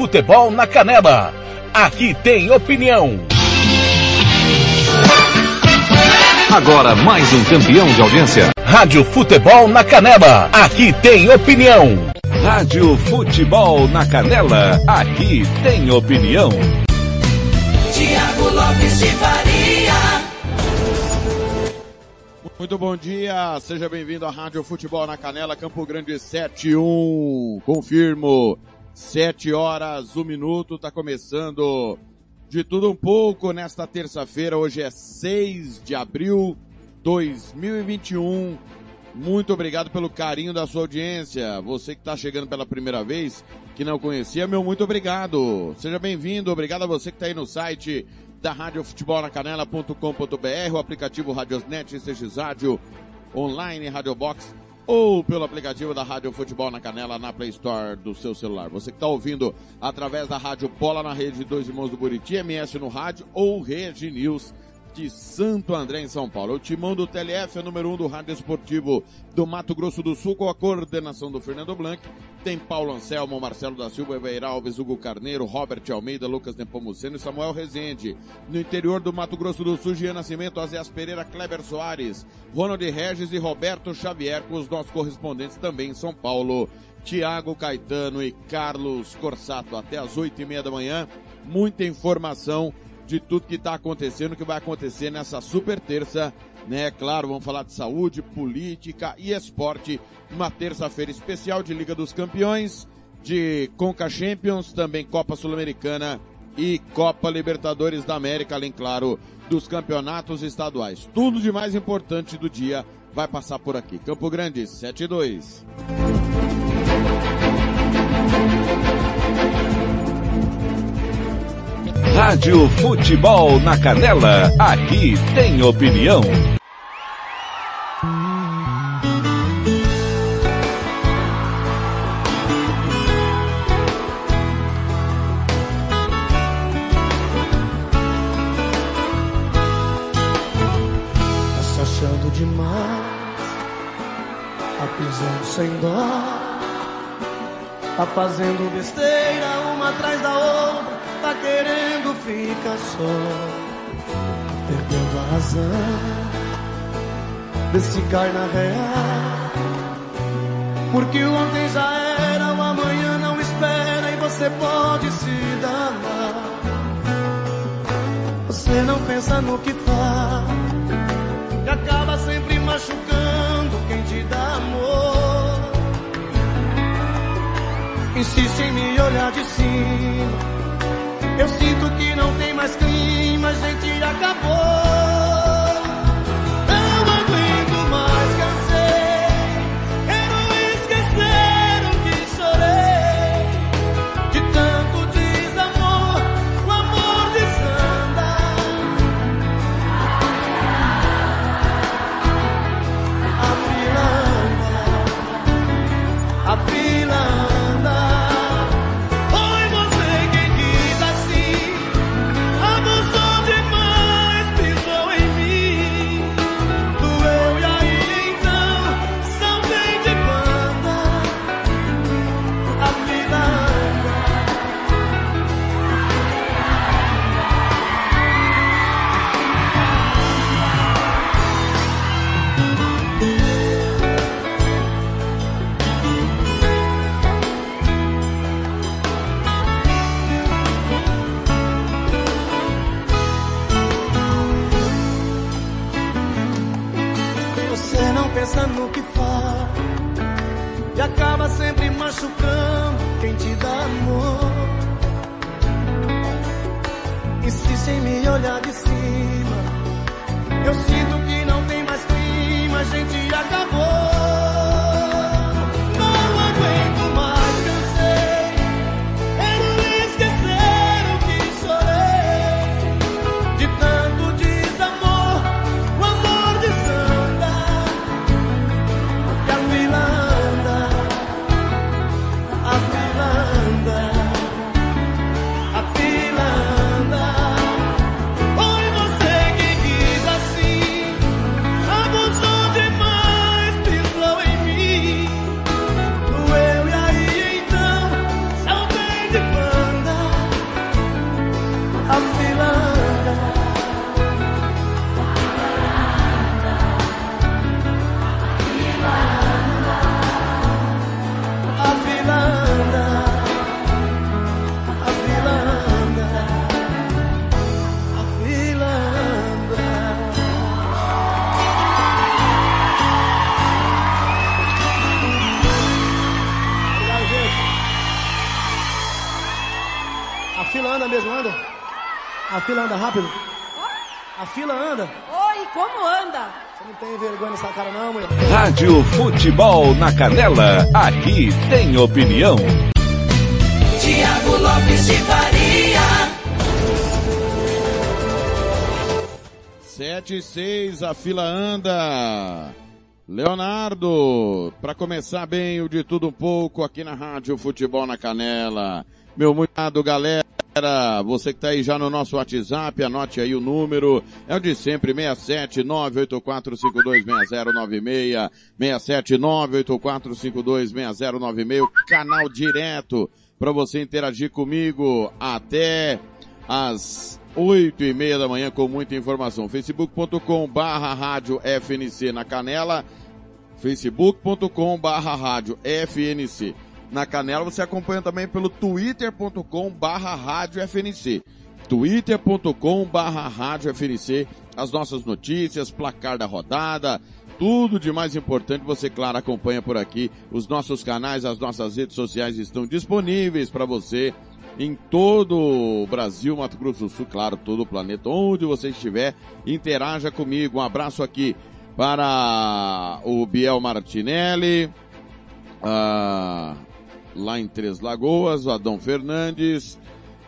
Futebol na Canela. Aqui tem opinião. Agora mais um campeão de audiência. Rádio Futebol na Canela. Aqui tem opinião. Rádio Futebol na Canela. Aqui tem opinião. Tiago Lopes de Faria. Muito bom dia, seja bem-vindo à Rádio Futebol na Canela, Campo Grande 71. Confirmo, 7 horas, 1 minuto, tá começando de tudo um pouco nesta terça-feira. Hoje é 6 de abril de 2021. Muito obrigado pelo carinho da sua audiência. Você que está chegando pela primeira vez, que não conhecia, meu muito obrigado. Seja bem-vindo. Obrigado a você que está aí no site da Rádio Futebol na Canela.com.br, o aplicativo Radiosnet, CX Rádio, online, Rádio Box ou pelo aplicativo da Rádio Futebol na Canela na Play Store do seu celular. Você que está ouvindo através da Rádio Bola na rede Dois Irmãos do Buriti, MS no rádio ou Rede News de Santo André, em São Paulo. O timão do TLF é número um do Rádio Esportivo do Mato Grosso do Sul, com a coordenação do Fernando Blanc. Tem Paulo Anselmo, Marcelo da Silva, Evair Alves, Hugo Carneiro, Robert Almeida, Lucas Nepomuceno e Samuel Rezende. No interior do Mato Grosso do Sul, Gian Nascimento, Azeas Pereira, Kleber Soares, Ronald Regis e Roberto Xavier, com os nossos correspondentes também em São Paulo. Tiago Caetano e Carlos Corsato, até às oito e meia da manhã. Muita informação de tudo que está acontecendo, que vai acontecer nessa super terça, né? Claro, vamos falar de saúde, política e esporte. Uma terça-feira especial de Liga dos Campeões, de Conca Champions, também Copa Sul-Americana e Copa Libertadores da América, além, claro, dos campeonatos estaduais. Tudo de mais importante do dia vai passar por aqui. Campo Grande, 7 Rádio Futebol na Canela. Aqui tem opinião. Tá achando demais, tá pisando sem dó, tá fazendo besteira uma atrás da outra, querendo ficar só, perdendo a razão, vê se na real, porque o ontem já era, o amanhã não espera e você pode se danar. Você não pensa no que faz que acaba sempre machucando quem te dá amor. Insiste em me olhar de cima. Eu sinto que não tem mais clima, a gente acabou. Cara não, mulher? Rádio Futebol na Canela, aqui tem opinião. Tiago Lopes de Faria. 7 e 6, a fila anda. Leonardo, para começar bem o de tudo um pouco aqui na Rádio Futebol na Canela. Meu muito obrigado, galera. Você que tá aí já no nosso WhatsApp, anote aí o número. É o de sempre, 67984526096, 67984526096, canal direto para você interagir comigo até as oito e meia da manhã com muita informação. facebook.com barra rádio FNC na Canela, facebook.com barra rádio FNC na Canela. Você acompanha também pelo twitter.com barra rádio FNC. twitter.com barra rádio FNC. As nossas notícias, placar da rodada, tudo de mais importante você, claro, acompanha por aqui. Os nossos canais, as nossas redes sociais estão disponíveis para você em todo o Brasil, Mato Grosso do Sul, claro, todo o planeta, onde você estiver, interaja comigo. Um abraço aqui para o Biel Martinelli, lá em Três Lagoas, o Adão Fernandes,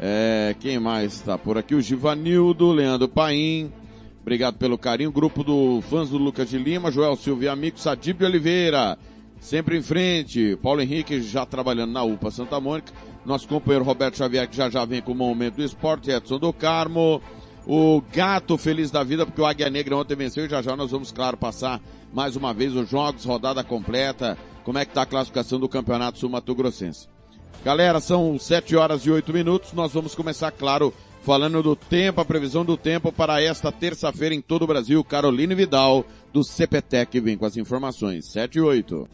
é, quem mais está por aqui? O Givanildo, Leandro Paim, obrigado pelo carinho, grupo do fãs do Lucas de Lima, Joel Silvia Amigo, Sadib Oliveira, sempre em frente, Paulo Henrique já trabalhando na UPA Santa Mônica, nosso companheiro Roberto Xavier, que já já vem com o momento do esporte, Edson do Carmo, o Gato Feliz da Vida, porque o Águia Negra ontem venceu e já já nós vamos, claro, passar mais uma vez os jogos, rodada completa, como é que tá a classificação do Campeonato Sul Mato Grossense. Galera, são 7 horas e 8 minutos, nós vamos começar, claro, falando do tempo, a previsão do tempo para esta terça-feira em todo o Brasil. Caroline Vidal, do CPTEC, vem com as informações. 7 e 8.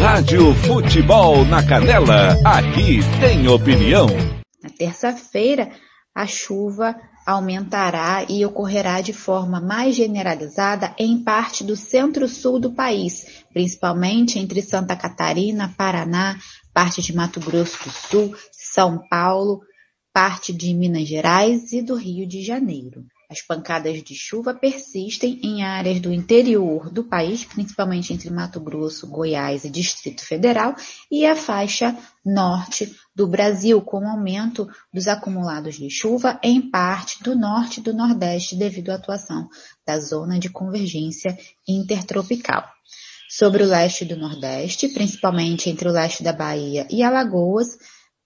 Rádio Futebol na Canela, aqui tem opinião. Na terça-feira, a chuva aumentará e ocorrerá de forma mais generalizada em parte do centro-sul do país, principalmente entre Santa Catarina, Paraná, parte de Mato Grosso do Sul, São Paulo, parte de Minas Gerais e do Rio de Janeiro. As pancadas de chuva persistem em áreas do interior do país, principalmente entre Mato Grosso, Goiás e Distrito Federal, e a faixa norte do Brasil, com aumento dos acumulados de chuva em parte do norte e do nordeste devido à atuação da zona de convergência intertropical. Sobre o leste do nordeste, principalmente entre o leste da Bahia e Alagoas,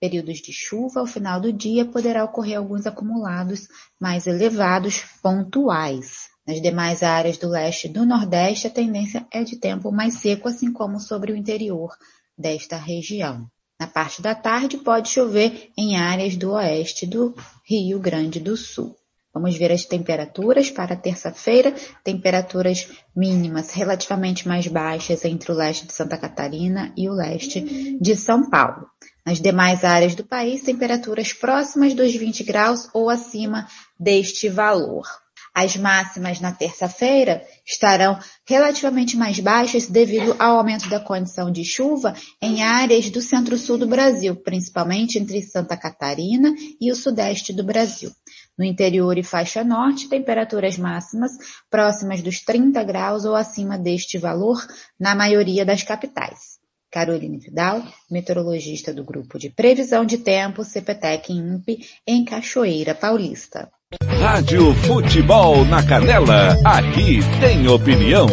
períodos de chuva, ao final do dia poderá ocorrer alguns acumulados mais elevados pontuais. Nas demais áreas do leste e do nordeste, a tendência é de tempo mais seco, assim como sobre o interior desta região. Na parte da tarde, pode chover em áreas do oeste do Rio Grande do Sul. Vamos ver as temperaturas para terça-feira. Temperaturas mínimas relativamente mais baixas entre o leste de Santa Catarina e o leste de São Paulo. Nas demais áreas do país, temperaturas próximas dos 20 graus ou acima deste valor. As máximas na terça-feira estarão relativamente mais baixas devido ao aumento da condição de chuva em áreas do centro-sul do Brasil, principalmente entre Santa Catarina e o sudeste do Brasil. No interior e faixa norte, temperaturas máximas próximas dos 30 graus ou acima deste valor na maioria das capitais. Caroline Vidal, meteorologista do Grupo de Previsão de Tempo CPTEC INPE, em Cachoeira Paulista. Rádio Futebol na Canela, aqui tem opinião.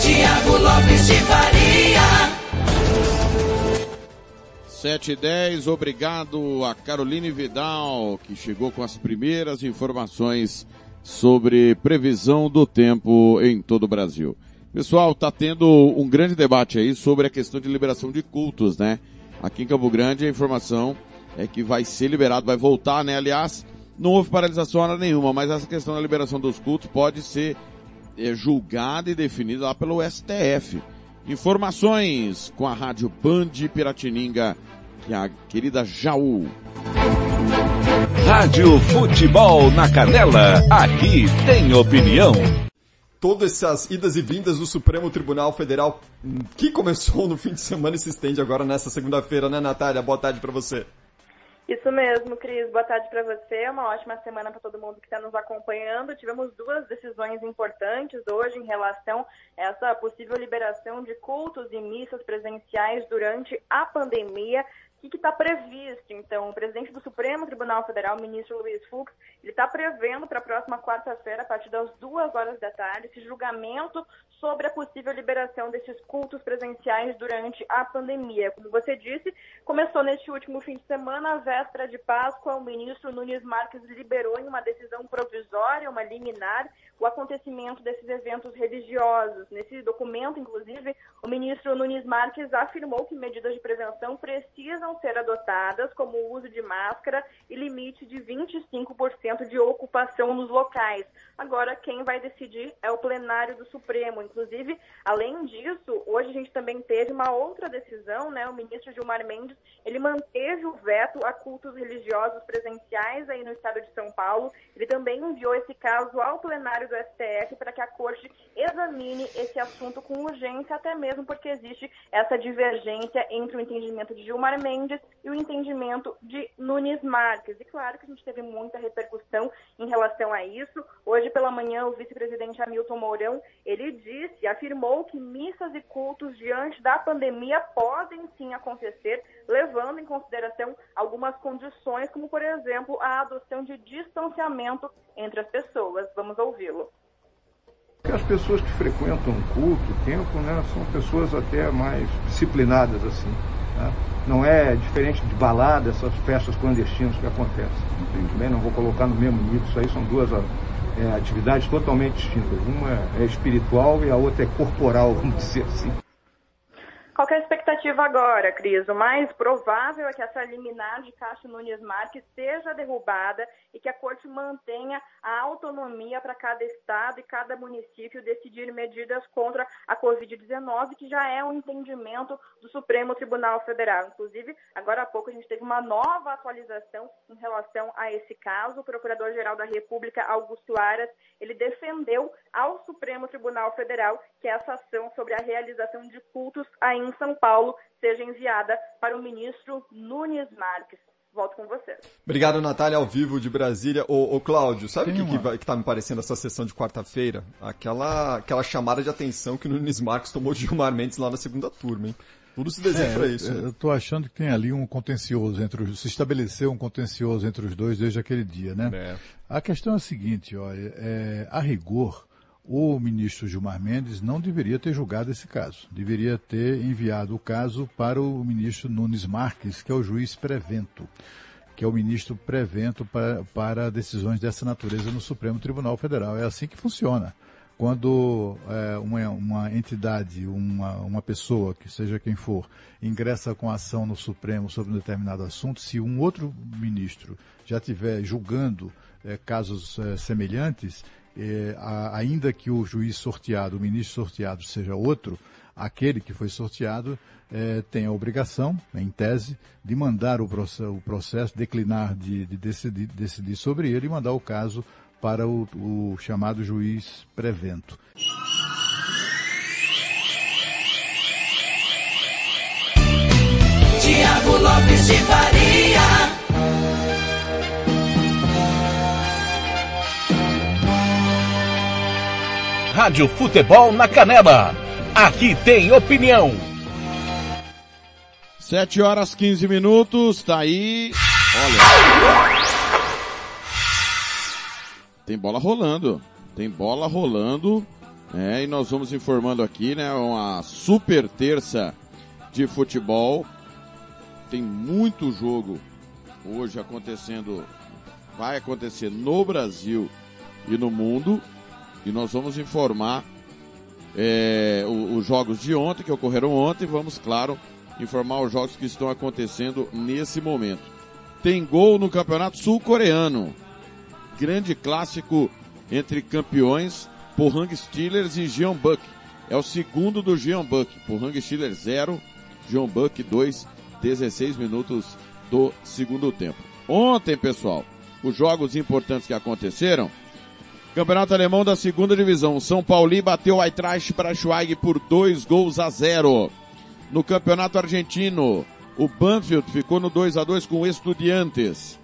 Tiago Lopes de Faria. 7 e 10, obrigado a Caroline Vidal, que chegou com as primeiras informações sobre previsão do tempo em todo o Brasil. Pessoal, tá tendo um grande debate aí sobre a questão de liberação de cultos, né? Aqui em Campo Grande a informação é que vai ser liberado, vai voltar, né? Aliás, não houve paralisação hora nenhuma, mas essa questão da liberação dos cultos pode ser é, julgada e definida lá pelo STF. Informações com a Rádio Band Piratininga, que a querida Jaú. Rádio Futebol na Canela, aqui tem opinião todas essas idas e vindas do Supremo Tribunal Federal que começou no fim de semana e se estende agora nessa segunda-feira, né, Natália? Boa tarde para você. Isso mesmo, Cris. Boa tarde para você. Uma ótima semana para todo mundo que está nos acompanhando. Tivemos duas decisões importantes hoje em relação a essa possível liberação de cultos e missas presenciais durante a pandemia. O que está previsto? Então, o presidente do Supremo Tribunal Federal, ministro Luiz Fux, ele está prevendo para a próxima quarta-feira, a partir das duas horas da tarde, esse julgamento sobre a possível liberação desses cultos presenciais durante a pandemia. Como você disse, começou neste último fim de semana, a véspera de Páscoa, o ministro Nunes Marques liberou em uma decisão provisória, uma liminar, o acontecimento desses eventos religiosos. Nesse documento, inclusive, o ministro Nunes Marques afirmou que medidas de prevenção precisam ser adotadas, como o uso de máscara e limite de 25% de ocupação nos locais. Agora, quem vai decidir é o plenário do Supremo. Inclusive, além disso, hoje a gente também teve uma outra decisão, né? O ministro Gilmar Mendes, ele manteve o veto a cultos religiosos presenciais aí no estado de São Paulo. Ele também enviou esse caso ao plenário do STF para que a corte examine esse assunto com urgência, até mesmo porque existe essa divergência entre o entendimento de Gilmar Mendes e o entendimento de Nunes Marques. E claro que a gente teve muita repercussão em relação a isso. Hoje pela manhã, o vice-presidente Hamilton Mourão, ele disse, afirmou que missas e cultos diante da pandemia podem sim acontecer, levando em consideração algumas condições, como por exemplo a adoção de distanciamento entre as pessoas. Vamos ouvi-lo. As pessoas que frequentam o culto, o templo, né, são pessoas até mais disciplinadas assim. Né? Não é diferente de balada, essas festas clandestinas que acontecem. Também não vou colocar no mesmo nível, isso aí são duas é, atividades totalmente distintas. Uma é espiritual e a outra é corporal, vamos dizer assim. Qual é a expectativa agora, Cris? O mais provável é que essa liminar de Cássio Nunes Marques seja derrubada e que a Corte mantenha a autonomia para cada estado e cada município decidir medidas contra a Covid-19, que já é um entendimento do Supremo Tribunal Federal. Inclusive, agora há pouco a gente teve uma nova atualização em relação a esse caso. O Procurador-Geral da República, Augusto Aras, ele defendeu ao Supremo Tribunal Federal que essa ação sobre a realização de cultos ainda em São Paulo seja enviada para o ministro Nunes Marques. Volto com você. Obrigado, Natália, ao vivo de Brasília. Ô, ô Cláudio, sabe o que, que, que tá me parecendo essa sessão de quarta-feira? Aquela, aquela chamada de atenção que o Nunes Marques tomou de Gilmar Mendes lá na segunda turma, hein? Tudo se desenha é, para isso. Né? Eu estou achando que tem ali um contencioso entre os, se estabeleceu um contencioso entre os dois desde aquele dia, né? É. A questão é a seguinte, olha, é, a rigor, o ministro Gilmar Mendes não deveria ter julgado esse caso. Deveria ter enviado o caso para o ministro Nunes Marques, que é o juiz prevento, que é o ministro prevento para, para decisões dessa natureza no Supremo Tribunal Federal. É assim que funciona. Quando é, uma, uma entidade, uma, uma pessoa, que seja quem for, ingressa com ação no Supremo sobre um determinado assunto, se um outro ministro já estiver julgando é, casos é, semelhantes, é, a, ainda que o juiz sorteado, o ministro sorteado seja outro, aquele que foi sorteado é, tem a obrigação, em tese, de mandar o processo, o processo declinar de, de decidir, decidir, sobre ele e mandar o caso para o, o chamado juiz prevento. Tiago Lopes de Faria. Rádio Futebol na Canela. Aqui tem opinião. 7 horas 15 minutos, tá aí. Olha. Tem bola rolando. Tem bola rolando. É, e nós vamos informando aqui, né, uma super terça de futebol. Tem muito jogo hoje acontecendo, vai acontecer no Brasil e no mundo. E nós vamos informar é, os jogos de ontem, que ocorreram ontem, vamos, claro, informar os jogos que estão acontecendo nesse momento. Tem gol no Campeonato Sul-Coreano. Grande clássico entre campeões, Pohang Steelers e Jeonbuk. É o segundo do Jeonbuk. Pohang Steelers 0, Jeonbuk 2, 16 minutos do segundo tempo. Ontem, pessoal, os jogos importantes que aconteceram, Campeonato Alemão da segunda divisão. São Paulo bateu o Eintracht Braunschweig por dois gols a zero. No Campeonato Argentino, O Banfield ficou no 2 a 2 com o Estudiantes.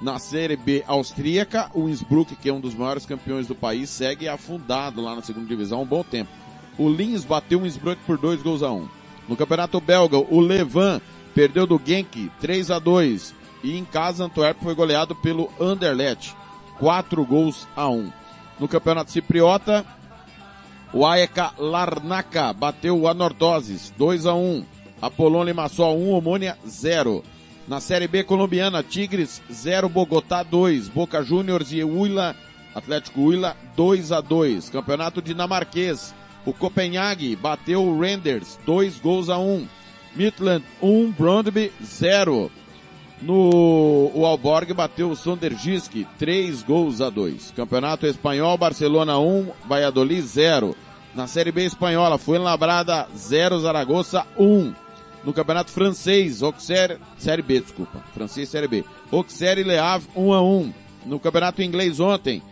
Na Série B austríaca, o Innsbruck, que é um dos maiores campeões do país, segue afundado lá na segunda divisão há um bom tempo. O Linz bateu o Innsbruck por dois gols a um. No Campeonato Belga, o Levan perdeu do Genk 3 a 2 e em casa Antwerp foi goleado pelo Anderlecht 4 gols a 1. No Campeonato Cipriota, o AEK Larnaca bateu o Anortoses 2 a 1. Apolon Limassol 1, Omônia 0. Na Série B colombiana, Tigres 0, Bogotá 2, Boca Juniors e Huila, Atlético Huila 2 a 2. Campeonato dinamarquês, o Copenhague bateu o Renders 2 gols a 1. Midland 1, Brondby 0. No o Alborg bateu o Sondergisk 3 gols a 2. Campeonato Espanhol, Barcelona 1, Valladolid 0. Na Série B espanhola, Fuenlabrada 0, Zaragoza 1. No Campeonato Francês, Auxerre, Série B, desculpa. Francês, Série B. Auxerre e Le Havre 1 a 1. No Campeonato Inglês ontem,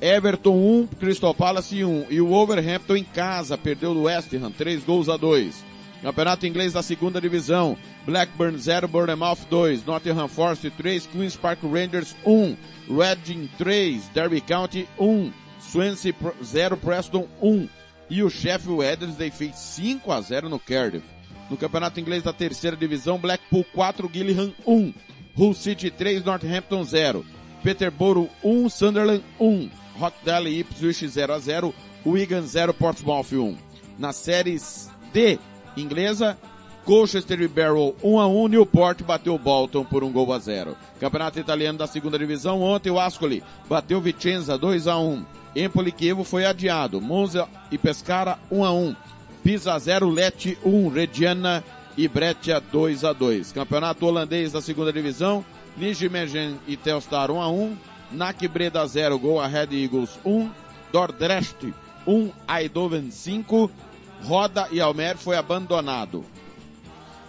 Everton 1, Crystal Palace 1. E o Wolverhampton em casa perdeu do West Ham 3 gols a 2. Campeonato Inglês da segunda divisão, Blackburn 0, Bournemouth 2, Nottingham Forest 3, Queen's Park Rangers 1, Reading 3, Derby County 1, Swansea 0, Preston 1. E o Sheffield Wednesday fez 5 a 0 no Cardiff. No Campeonato Inglês da terceira divisão, Blackpool 4, Gillingham 1, Hull City 3, Northampton 0, Peterborough 1, Sunderland 1, Rockdale e Ipswich 0 a 0, Wigan 0, Portsmouth 1. Nas séries D inglesa, Colchester e Barrow 1 a 1, Newport bateu Bolton por um gol a 0. Campeonato italiano da segunda divisão, ontem o Ascoli bateu Vicenza 2 a 1. Empoli Chievo foi adiado, Monza e Pescara 1 a 1. Pisa 0, Lecce 1, Reggiana e Breccia 2 a 2. Campeonato holandês da segunda divisão, Nijmegen e Telstar 1 a 1. NAC Breda 0, Gol a Red Eagles 1. Dordrecht 1, Eindhoven 5. Roda e Almer foi abandonado.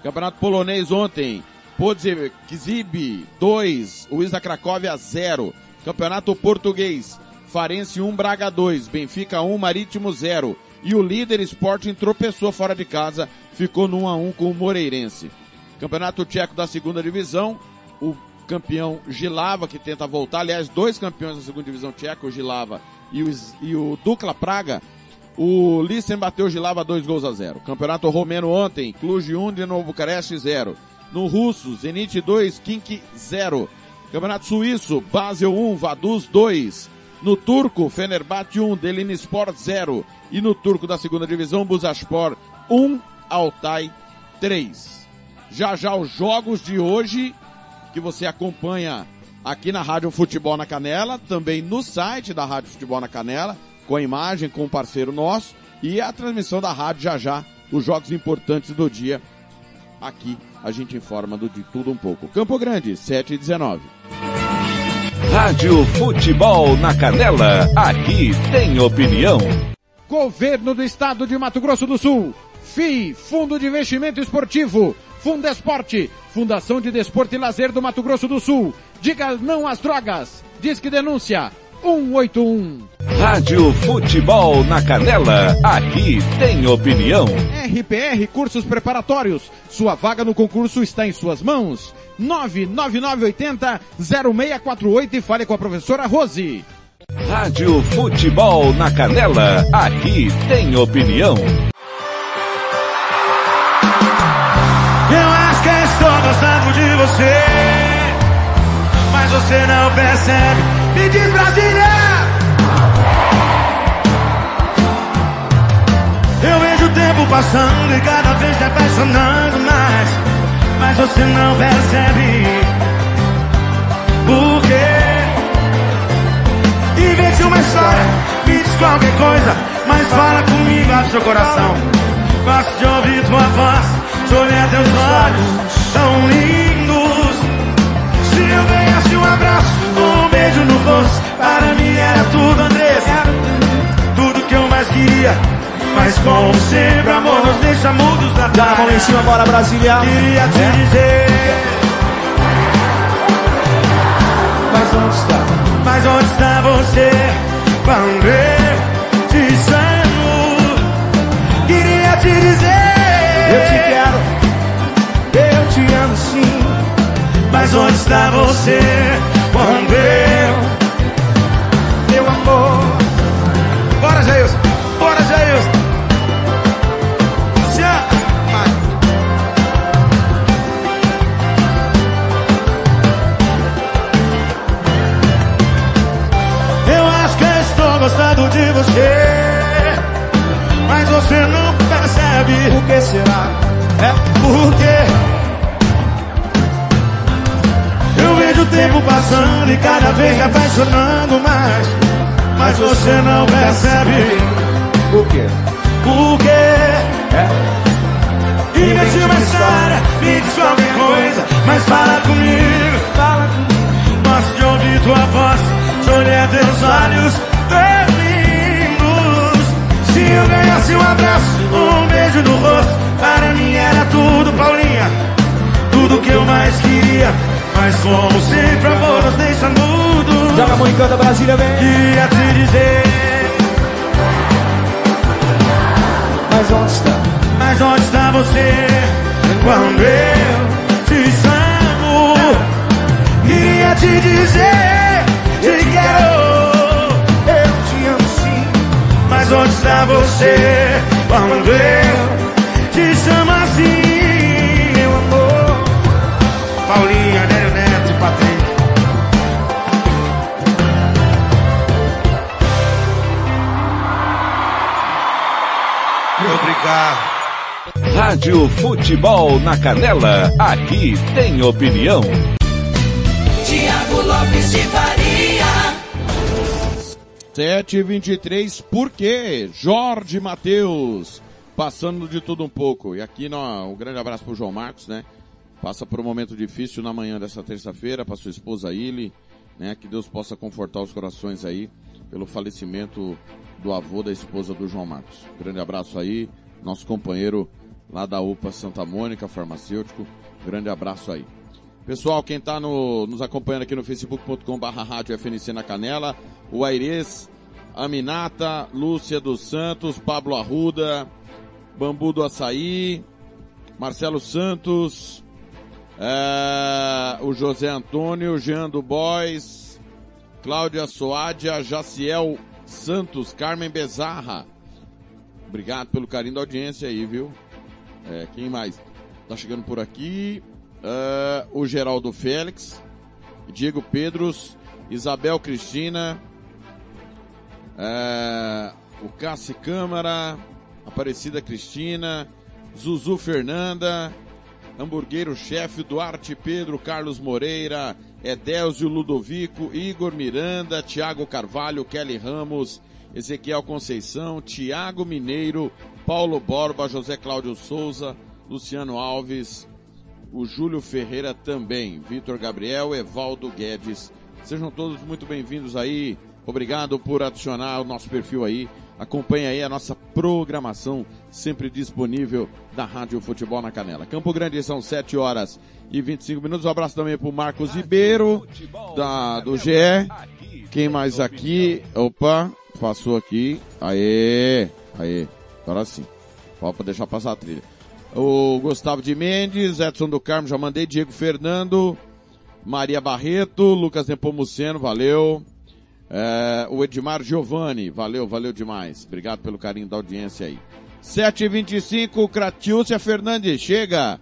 Campeonato polonês ontem, Podzib 2, Wisa Cracóvia 0. Campeonato português, Farense 1, Braga 2, Benfica 1, Marítimo 0. E o líder Sporting tropeçou fora de casa, ficou no 1 a 1 com o Moreirense. Campeonato Tcheco da segunda divisão, o campeão Gilava que tenta voltar, aliás, dois campeões da segunda divisão tcheca, o Gilava e o, e o Dukla Praga, o Lissen bateu Gilava 2 gols a 0. Campeonato Romeno ontem, Cluj 1, de novo Bucareste 0. No Russo, Zenit 2, Kink 0. Campeonato Suíço, Basel 1, Vaduz 2. No Turco, Fenerbahçe 1, Delinispor 0. E no Turco da segunda divisão, Buzaspor 1, Altay 3. Já já os jogos de hoje, que você acompanha aqui na Rádio Futebol na Canela, também no site da Rádio Futebol na Canela, com a imagem, com um parceiro nosso e a transmissão da rádio já já, os jogos importantes do dia. Aqui a gente informa do de tudo um pouco. Campo Grande, 7 e 19. Rádio Futebol na Canela, aqui tem opinião. Governo do Estado de Mato Grosso do Sul, FI, Fundo de Investimento Esportivo, Fundesporte, Fundação de Desporto e Lazer do Mato Grosso do Sul. Diga não às drogas. Diz que denúncia 181. Rádio Futebol na Canela, aqui tem opinião. RPR Cursos Preparatórios, sua vaga no concurso está em suas mãos. 99980 0648 e fale com a professora Rose. Rádio Futebol na Canela, aqui tem opinião. Eu acho que estou gostando de você, mas você não percebe. Me diz Brasília! Eu vejo o tempo passando e cada vez te apaixonando mais. Mas você não percebe por quê? Invente uma história, me diz qualquer coisa, mas fala comigo, abre seu coração. Gosto de ouvir tua voz, de olhar teus olhos tão lindos. Se eu beijo no rosto, para mim era tudo, Andressa. Tudo que eu mais queria. Mas como sempre, amor nos deixa mudos na Dá a mão lá em cima, bora Brasília. Queria te É. dizer. Mas onde está? Mas onde está você quando eu te chamo? Queria te dizer. Eu te quero, eu te amo. Mas onde está você quando eu, meu amor? Bora, Jailson! Bora, Jailson! Eu acho que estou gostando de você. Mas você não percebe. O que será? É porque vejo o tempo passando e cada vez me apaixonando mais. Mas você não percebe. O quê? Por quê? É. Invente uma história, me diz qualquer coisa, mas fala comigo. Fala comigo. Gosto de ouvir tua voz, de olhar teus olhos tão lindos. Se eu ganhasse um abraço, um beijo no rosto, para mim era tudo, Paulinha. Tudo que eu mais queria, mas como sempre, amor nos deixa mudos. Joga a mão e canta Brasília, vem. Queria te dizer, Mas onde está? mas onde está você quando eu te chamo? Queria te dizer, te quero. Eu te amo sim. Mas onde está você quando eu te chamo Rádio Futebol na Canela, aqui tem opinião. Tiago Lopes de Faria. 7h23, por quê? Jorge Matheus, passando de tudo um pouco. E aqui no, um grande abraço pro João Marcos, né? Passa por um momento difícil na manhã dessa terça-feira, para sua esposa Ili, né? Que Deus possa confortar os corações aí pelo falecimento do avô da esposa do João Marcos. Grande abraço aí, nosso companheiro lá da UPA Santa Mônica, farmacêutico. Grande abraço aí. Pessoal, quem está no, nos acompanhando aqui no facebook.com barra rádio FNC na Canela, o Aires, Aminata, Lúcia dos Santos, Pablo Arruda, Bambu do Açaí, Marcelo Santos, é, o José Antônio, Jean do Bois, Cláudia Soadia, Jaciel Santos, Carmen Bezarra. Obrigado pelo carinho da audiência aí, viu? É, quem mais? Tá chegando por aqui. Uh, o Geraldo Félix, Diego Pedros, Isabel Cristina, uh, o Cassi Câmara, Aparecida Cristina, Zuzu Fernanda, Hamburgueiro Chefe, Duarte Pedro, Carlos Moreira, Edélzio Ludovico, Igor Miranda, Tiago Carvalho, Kelly Ramos, Ezequiel Conceição, Tiago Mineiro, Paulo Borba, José Cláudio Souza, Luciano Alves, o Júlio Ferreira também, Vitor Gabriel, Evaldo Guedes. Sejam todos muito bem-vindos aí. Obrigado por adicionar o nosso perfil aí. Acompanhe aí a nossa programação sempre disponível da Rádio Futebol na Canela. Campo Grande são 7 horas e 25 minutos. Um abraço também pro Marcos Ribeiro, da, do GE. Quem mais aqui? Opa, passou aqui. Aê, aê. Agora sim. Pode deixar passar a trilha o Gustavo de Mendes, Edson do Carmo, já mandei, Diego Fernando, Maria Barreto, Lucas Nepomuceno, valeu. É, o Edmar Giovanni, valeu, valeu demais. Obrigado pelo carinho da audiência aí. 7h25, Cratiúcia Fernandes chega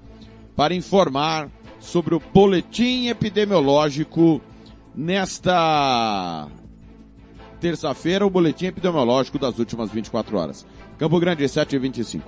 para informar sobre o boletim epidemiológico nesta terça-feira, o boletim epidemiológico das últimas 24 horas. Campo Grande, 7h25.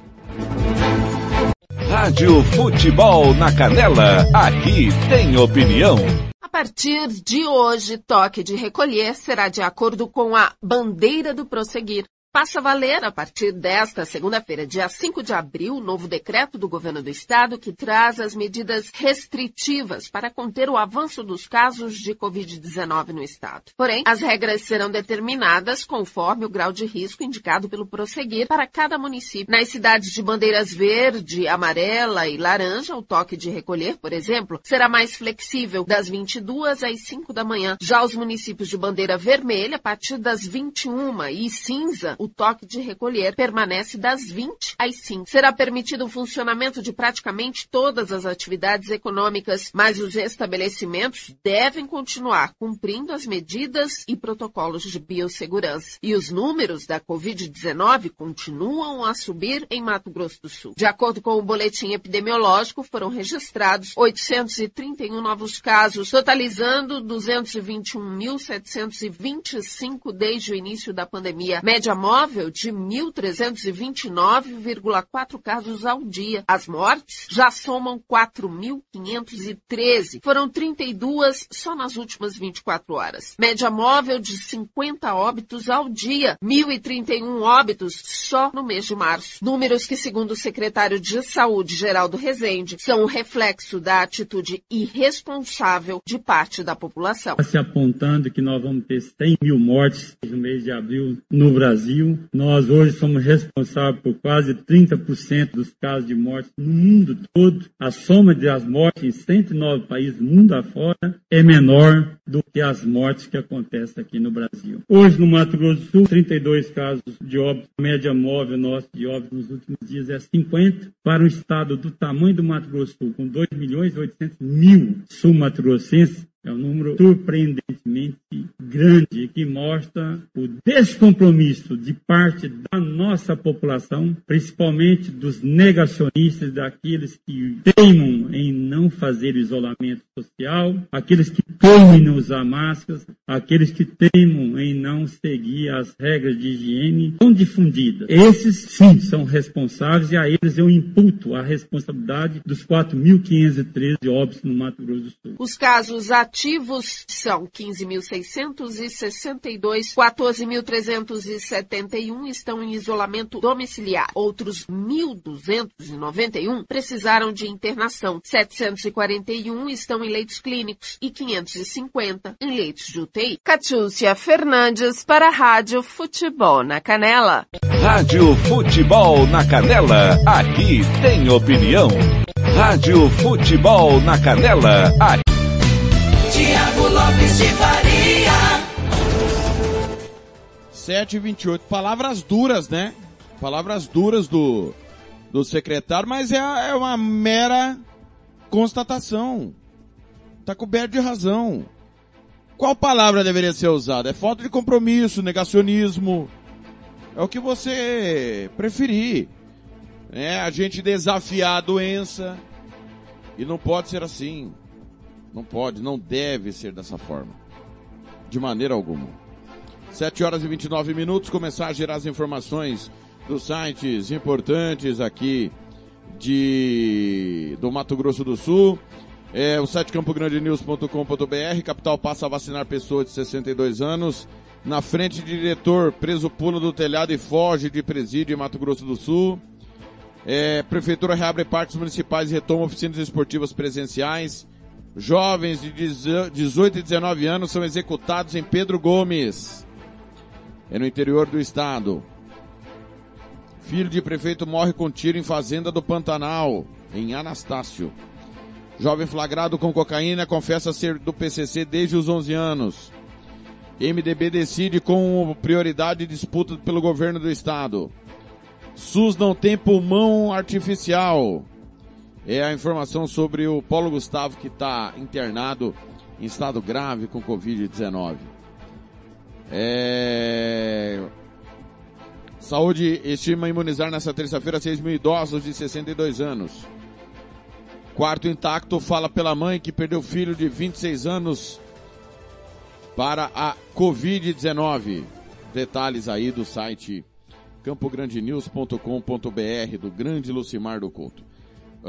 Rádio Futebol na Canela, aqui tem opinião. A partir de hoje, toque de recolher será de acordo com a bandeira do prosseguir. Passa a valer, a partir desta segunda-feira, dia 5 de abril, o novo decreto do governo do estado que traz as medidas restritivas para conter o avanço dos casos de Covid-19 no estado. Porém, as regras serão determinadas conforme o grau de risco indicado pelo prosseguir para cada município. Nas cidades de bandeiras verde, amarela e laranja, o toque de recolher, por exemplo, será mais flexível, das 22 às 5 da manhã. Já os municípios de bandeira vermelha, a partir das 21 e cinza, o o toque de recolher permanece das 20 às 5. Será permitido o funcionamento de praticamente todas as atividades econômicas, mas os estabelecimentos devem continuar cumprindo as medidas e protocolos de biossegurança. E os números da Covid-19 continuam a subir em Mato Grosso do Sul. De acordo com o boletim epidemiológico, foram registrados 831 novos casos, totalizando 221.725 desde o início da pandemia. Média móvel de 1.329,4 casos ao dia. As mortes já somam 4.513. Foram 32 só nas últimas 24 horas. Média móvel de 50 óbitos ao dia. 1.031 óbitos só no mês de março. Números que, segundo o secretário de Saúde, Geraldo Rezende, são o reflexo da atitude irresponsável de parte da população. Está se apontando que nós vamos ter 100 mil mortes no mês de abril no Brasil. Nós hoje somos responsáveis por quase 30% dos casos de morte no mundo todo. A soma das mortes em 109 países, mundo afora, é menor do que as mortes que acontecem aqui no Brasil. Hoje, no Mato Grosso do Sul, 32 casos de óbito, a média móvel nossa de óbito nos últimos dias é 50. Para um estado do tamanho do Mato Grosso do Sul, com 2 milhões e 800 mil sul-mato-grossenses, é um número surpreendentemente grande que mostra o descompromisso de parte da nossa população, principalmente dos negacionistas, daqueles que teimam em não fazer isolamento social, aqueles que teimam em não usar máscaras, aqueles que teimam em não seguir as regras de higiene tão difundidas. Esses sim são responsáveis e a eles eu imputo a responsabilidade dos 4.513 óbitos no Mato Grosso do Sul. Os casos ativos são 15.662, 14.371 estão em isolamento domiciliar. Outros 1.291 precisaram de internação. 741 estão em leitos clínicos e 550 em leitos de UTI. Catiúcia Fernandes para a Rádio Futebol na Canela. Rádio Futebol na Canela, aqui tem opinião. Rádio Futebol na Canela, aqui. Tiago Lopes de Faria. 728. Palavras duras, né? Palavras duras do, do secretário, mas é, é uma mera constatação. Tá coberto de razão. Qual palavra deveria ser usada? É falta de compromisso, negacionismo. É o que você preferir. É a gente desafiar a doença. E não pode ser assim. Não pode, não deve ser dessa forma. De maneira alguma. 7 horas e 29 minutos, começar a gerar as informações dos sites importantes aqui de do Mato Grosso do Sul. É, o site campograndenews.com.br, capital passa a vacinar pessoas de 62 anos. Na frente de diretor, preso pula do telhado e foge de presídio em Mato Grosso do Sul. É, Prefeitura reabre parques municipais e retoma oficinas esportivas presenciais. Jovens de 18 e 19 anos são executados em Pedro Gomes. É no interior do estado. Filho de prefeito morre com tiro em fazenda do Pantanal, em Anastácio. Jovem flagrado com cocaína confessa ser do PCC desde os 11 anos. MDB decide com prioridade disputa pelo governo do estado. SUS não tem pulmão artificial. É a informação sobre o Paulo Gustavo que está internado em estado grave com Covid-19. É... Saúde estima imunizar nesta terça-feira 6 mil idosos de 62 anos. Quarto intacto fala pela mãe que perdeu filho de 26 anos para a Covid-19. Detalhes aí do site campograndenews.com.br do grande Lucimar do Couto.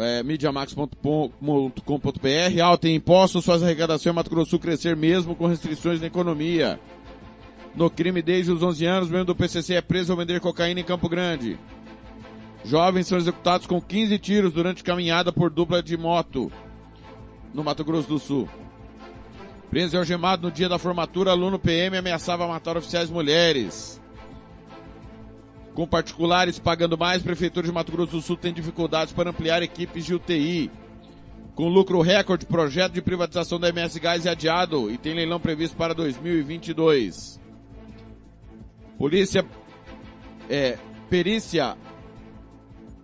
É, MediaMax.com.br Alta em impostos faz arrecadação em Mato Grosso Sul crescer mesmo com restrições na economia. No crime desde os 11 anos, membro do PCC é preso ao vender cocaína em Campo Grande. Jovens são executados com 15 tiros durante caminhada por dupla de moto no Mato Grosso do Sul. Preso e algemado no dia da formatura, aluno PM ameaçava matar oficiais mulheres. Com particulares pagando mais, Prefeitura de Mato Grosso do Sul tem dificuldades para ampliar equipes de UTI. Com lucro recorde, projeto de privatização da MS Gás é adiado e tem leilão previsto para 2022. Polícia É, perícia.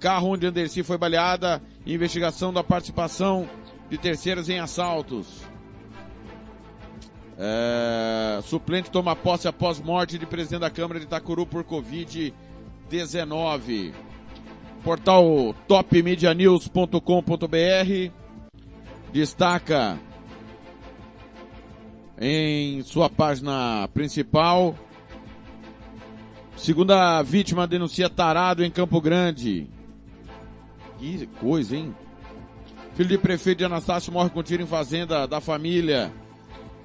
Carro onde Anderci foi baleada. Investigação da participação de terceiros em assaltos. É, suplente toma posse após morte de presidente da Câmara de Itacuru por Covid-19. Portal topmedianews.com.br destaca em sua página principal. Segunda vítima denuncia tarado em Campo Grande. Que coisa, hein? Filho de prefeito de Anastácio morre com tiro em fazenda da família.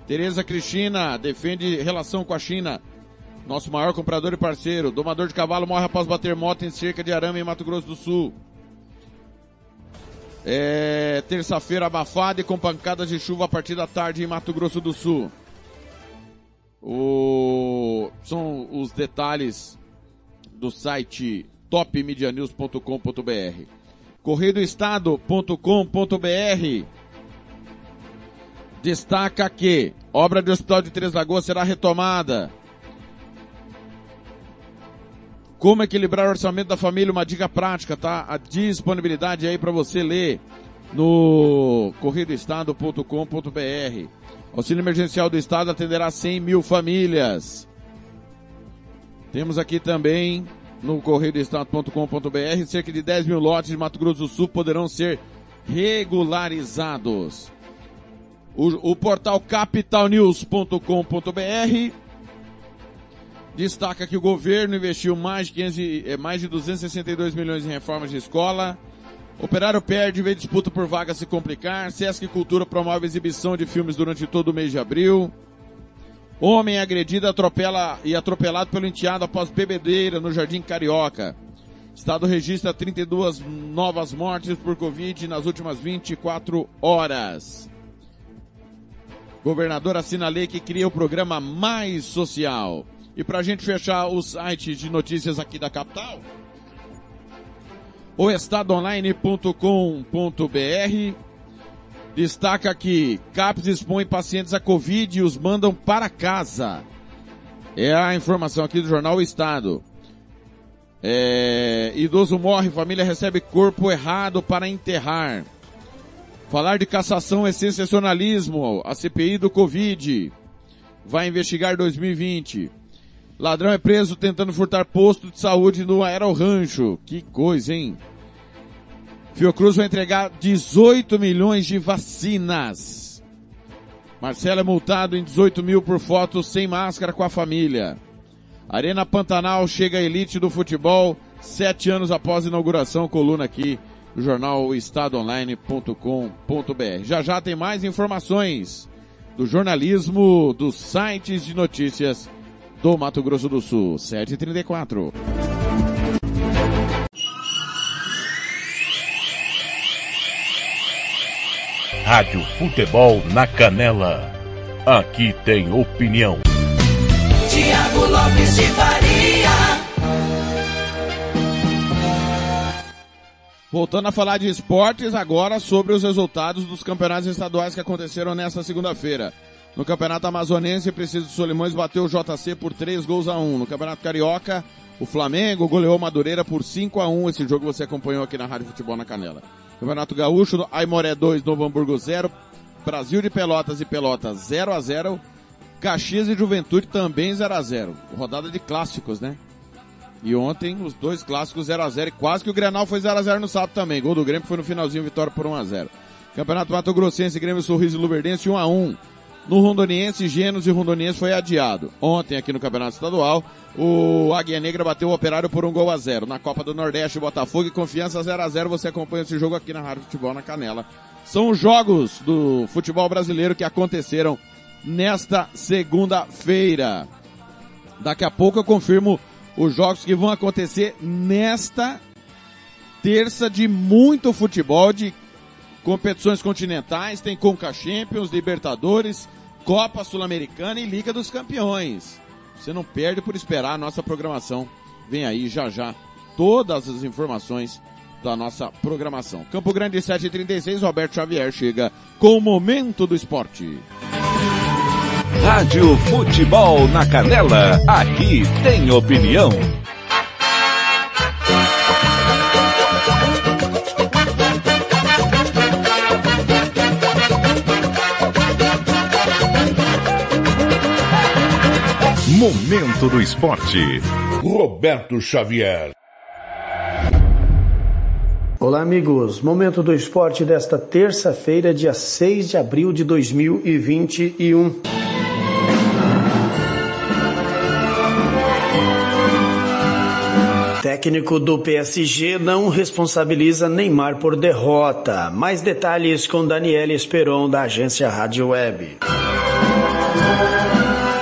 Tereza Cristina defende relação com a China. Nosso maior comprador e parceiro. Domador de cavalo morre após bater moto em cerca de arame em Mato Grosso do Sul. É terça-feira abafada e com pancadas de chuva a partir da tarde em Mato Grosso do Sul. O... São os detalhes do site topmedianews.com.br. Correiodoestado.com.br destaca que obra do Hospital de Três Lagoas será retomada. Como equilibrar o orçamento da família, uma dica prática, tá? A disponibilidade aí para você ler no correiodoestado.com.br. Auxílio emergencial do Estado atenderá 100 mil famílias. Temos aqui também no correiodoestado.com.br cerca de 10 mil lotes de Mato Grosso do Sul poderão ser regularizados. O, o portal capitalnews.com.br destaca que o governo investiu mais de, 500, eh, mais de 262 milhões em reformas de escola. Operário perde, vê disputa por vaga se complicar. Sesc Cultura promove exibição de filmes durante todo o mês de abril. Homem agredido atropela e atropelado pelo enteado após bebedeira no Jardim Carioca. Estado registra 32 novas mortes por Covid nas últimas 24 horas. Governador assina a lei que cria o programa Mais Social. E para a gente fechar o site de notícias aqui da capital, o estadoonline.com.br destaca que CAPES expõe pacientes a Covid e os mandam para casa. É a informação aqui do jornal o Estado. É, idoso morre, família recebe corpo errado para enterrar. Falar de cassação é sensacionalismo. A CPI do Covid vai investigar 2020. Ladrão é preso tentando furtar posto de saúde no Aero Rancho. Que coisa, hein? Fiocruz vai entregar 18 milhões de vacinas. Marcelo é multado em 18 mil por fotos sem máscara com a família. Arena Pantanal chega à elite do futebol sete anos após inauguração. Coluna aqui no jornal estadoonline.com.br. Já já tem mais informações do jornalismo dos sites de notícias do Mato Grosso do Sul. 7h34. Rádio Futebol na Canela. Aqui tem opinião. Tiago Lopes de Faria. Voltando a falar de esportes, agora sobre os resultados dos campeonatos estaduais que aconteceram nesta segunda-feira. No Campeonato Amazonense, Preciso de Solimões bateu o JC por 3 gols a 1. No Campeonato Carioca, o Flamengo goleou Madureira por 5 a 1. Esse jogo você acompanhou aqui na Rádio Futebol na Canela. Campeonato Gaúcho, Aimoré 2, Novo Hamburgo 0. Brasil de Pelotas e Pelotas 0 a 0. Caxias e Juventude também 0 a 0. Rodada de clássicos, né? E ontem os dois clássicos 0 a 0 e quase que o Grenal foi 0 a 0 no sábado também. Gol do Grêmio foi no finalzinho, vitória por 1 a 0. Campeonato Mato Grossense, Grêmio Sorriso e Luverdense 1 a 1. No Rondoniense, Genos e Rondoniense foi adiado. Ontem aqui no Campeonato Estadual, o Águia Negra bateu o Operário por um gol a zero. Na Copa do Nordeste, Botafogo e Confiança 0 a 0 Você acompanha esse jogo aqui na Rádio Futebol na Canela. São os jogos do futebol brasileiro que aconteceram nesta segunda-feira. Daqui a pouco eu confirmo os jogos que vão acontecer nesta terça de muito futebol, de competições continentais, tem Conca Champions, Libertadores, Copa Sul-Americana e Liga dos Campeões. Você não perde por esperar a nossa programação. Vem aí já já todas as informações da nossa programação. Campo Grande 736, Roberto Xavier chega com o momento do esporte. Rádio Futebol na Canela, aqui tem opinião. Momento do Esporte. Roberto Xavier. Olá, amigos. Momento do esporte desta terça-feira, dia 6 de abril de 2021. Técnico do PSG não responsabiliza Neymar por derrota. Mais detalhes com Daniela Esperon, da agência Rádio Web.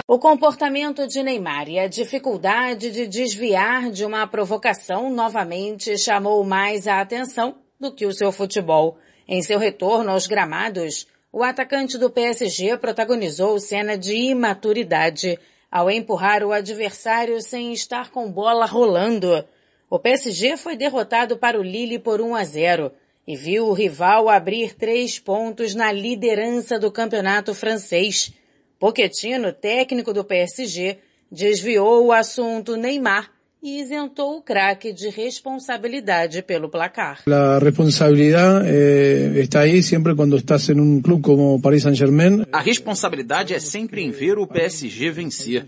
O comportamento de Neymar e a dificuldade de desviar de uma provocação novamente chamou mais a atenção do que o seu futebol. Em seu retorno aos gramados, o atacante do PSG protagonizou cena de imaturidade ao empurrar o adversário sem estar com bola rolando. O PSG foi derrotado para o Lille por 1 a 0 e viu o rival abrir três pontos na liderança do campeonato francês. Pochettino, técnico do PSG, desviou o assunto. Neymar e isentou o craque de responsabilidade pelo placar. A responsabilidade eh, está aí sempre quando estás em um clube como Paris Saint-Germain. A responsabilidade é sempre em ver o PSG vencer.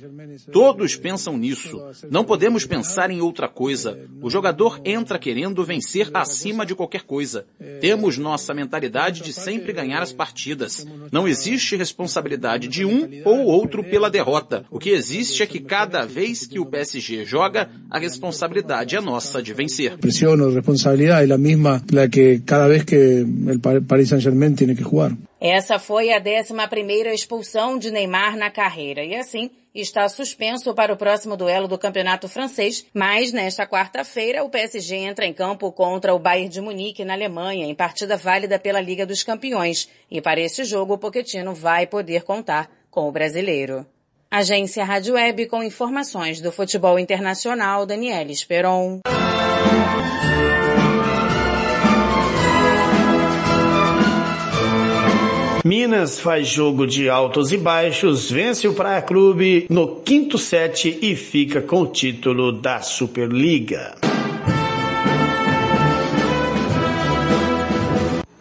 Todos pensam nisso. Não podemos pensar em outra coisa. O jogador entra querendo vencer acima de qualquer coisa. Temos nossa mentalidade de sempre ganhar as partidas. Não existe responsabilidade de um ou outro pela derrota. O que existe é que cada vez que o PSG joga, a responsabilidade é nossa de vencer. Pressão ou responsabilidade é a mesma la que cada vez que o Paris Saint-Germain tem que jogar. Essa foi a 11ª expulsão de Neymar na carreira e assim está suspenso para o próximo duelo do Campeonato Francês, mas nesta quarta-feira o PSG entra em campo contra o Bayern de Munique na Alemanha em partida válida pela Liga dos Campeões e para esse jogo o Pochettino vai poder contar com o brasileiro. Agência Rádio Web com informações do futebol internacional, Daniela Esperon. Minas faz jogo de altos e baixos, vence o Praia Clube no quinto set e fica com o título da Superliga.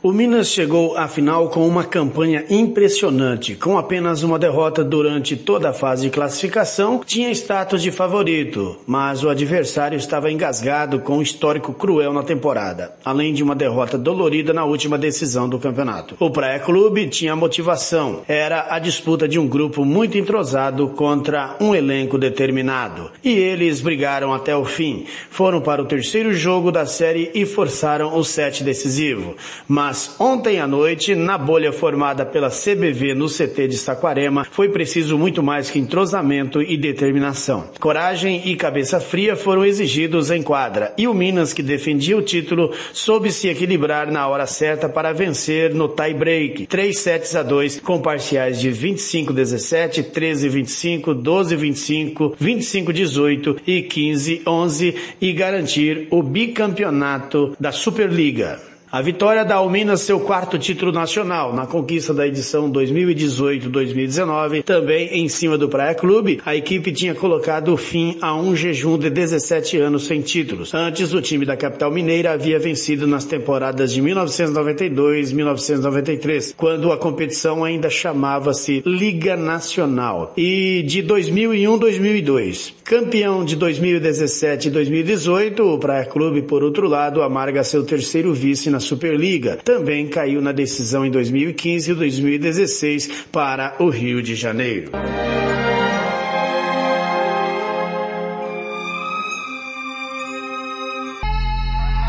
O Minas chegou à final com uma campanha impressionante. Com apenas uma derrota durante toda a fase de classificação, tinha status de favorito, mas o adversário estava engasgado com um histórico cruel na temporada, além de uma derrota dolorida na última decisão do campeonato. O Praia Clube tinha motivação, era a disputa de um grupo muito entrosado contra um elenco determinado. E eles brigaram até o fim. Foram para o terceiro jogo da série e forçaram o set decisivo. Mas ontem à noite, na bolha formada pela CBV no CT de Saquarema, foi preciso muito mais que entrosamento e determinação. Coragem e cabeça fria foram exigidos em quadra, e o Minas, que defendia o título, soube se equilibrar na hora certa para vencer no tie-break, 3 sets a 2, com parciais de 25-17, 13-25, 12-25, 25-18 e 15-11 e garantir o bicampeonato da Superliga. A vitória da Alminas seu quarto título nacional na conquista da edição 2018-2019, também em cima do Praia Clube, a equipe tinha colocado fim a um jejum de 17 anos sem títulos. Antes, o time da capital mineira havia vencido nas temporadas de 1992-1993, quando a competição ainda chamava-se Liga Nacional, e de 2001-2002. Campeão de 2017 e 2018, o Praia Clube, por outro lado, amarga seu terceiro vice na Superliga. Também caiu na decisão em 2015 e 2016 para o Rio de Janeiro.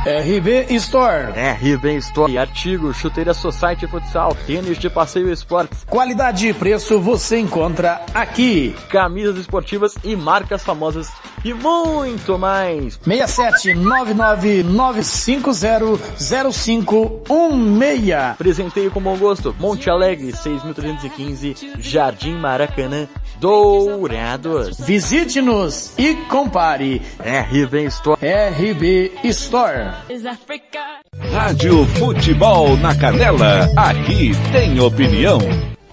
RB Store. RB Store. Artigos, chuteira Society Futsal, tênis de passeio e esportes. Qualidade e preço você encontra aqui. Camisas esportivas e marcas famosas e muito mais. 67 999500516. Presenteio com bom gosto. Monte Alegre, 6.315, Jardim Maracanã, Dourados. Visite-nos e compare. RB Store. RB Store. Rádio Futebol na Canela, aqui tem opinião.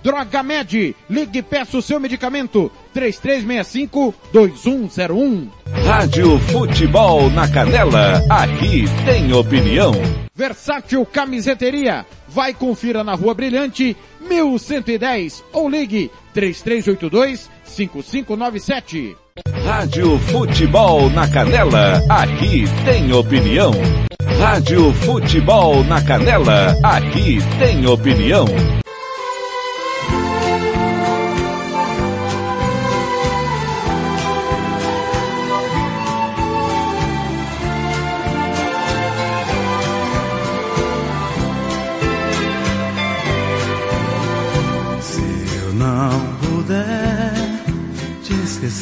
Droga Med, ligue e peça o seu medicamento. 3365-2101. Rádio Futebol na Canela, aqui tem opinião. Versátil Camiseteria, vai confira na Rua Brilhante, 1110 ou ligue 3382-5597. Rádio Futebol na Canela, aqui tem opinião. Rádio Futebol na Canela, aqui tem opinião.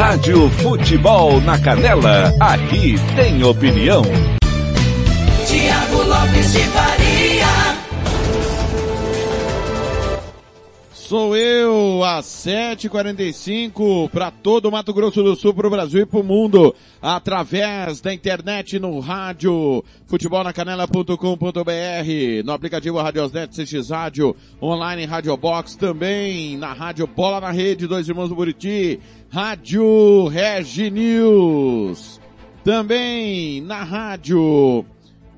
Rádio Futebol na Canela, aqui tem opinião. Tiago Lopes de Faria. Sou eu, às 7h45, para todo o Mato Grosso do Sul, para o Brasil e para o mundo, através da internet no rádio, futebolnacanela.com.br, no aplicativo Radiosnet CX Rádio, online Rádio Box, também na Rádio Bola na Rede, Dois Irmãos do Buriti, Rádio Regi News, também na Rádio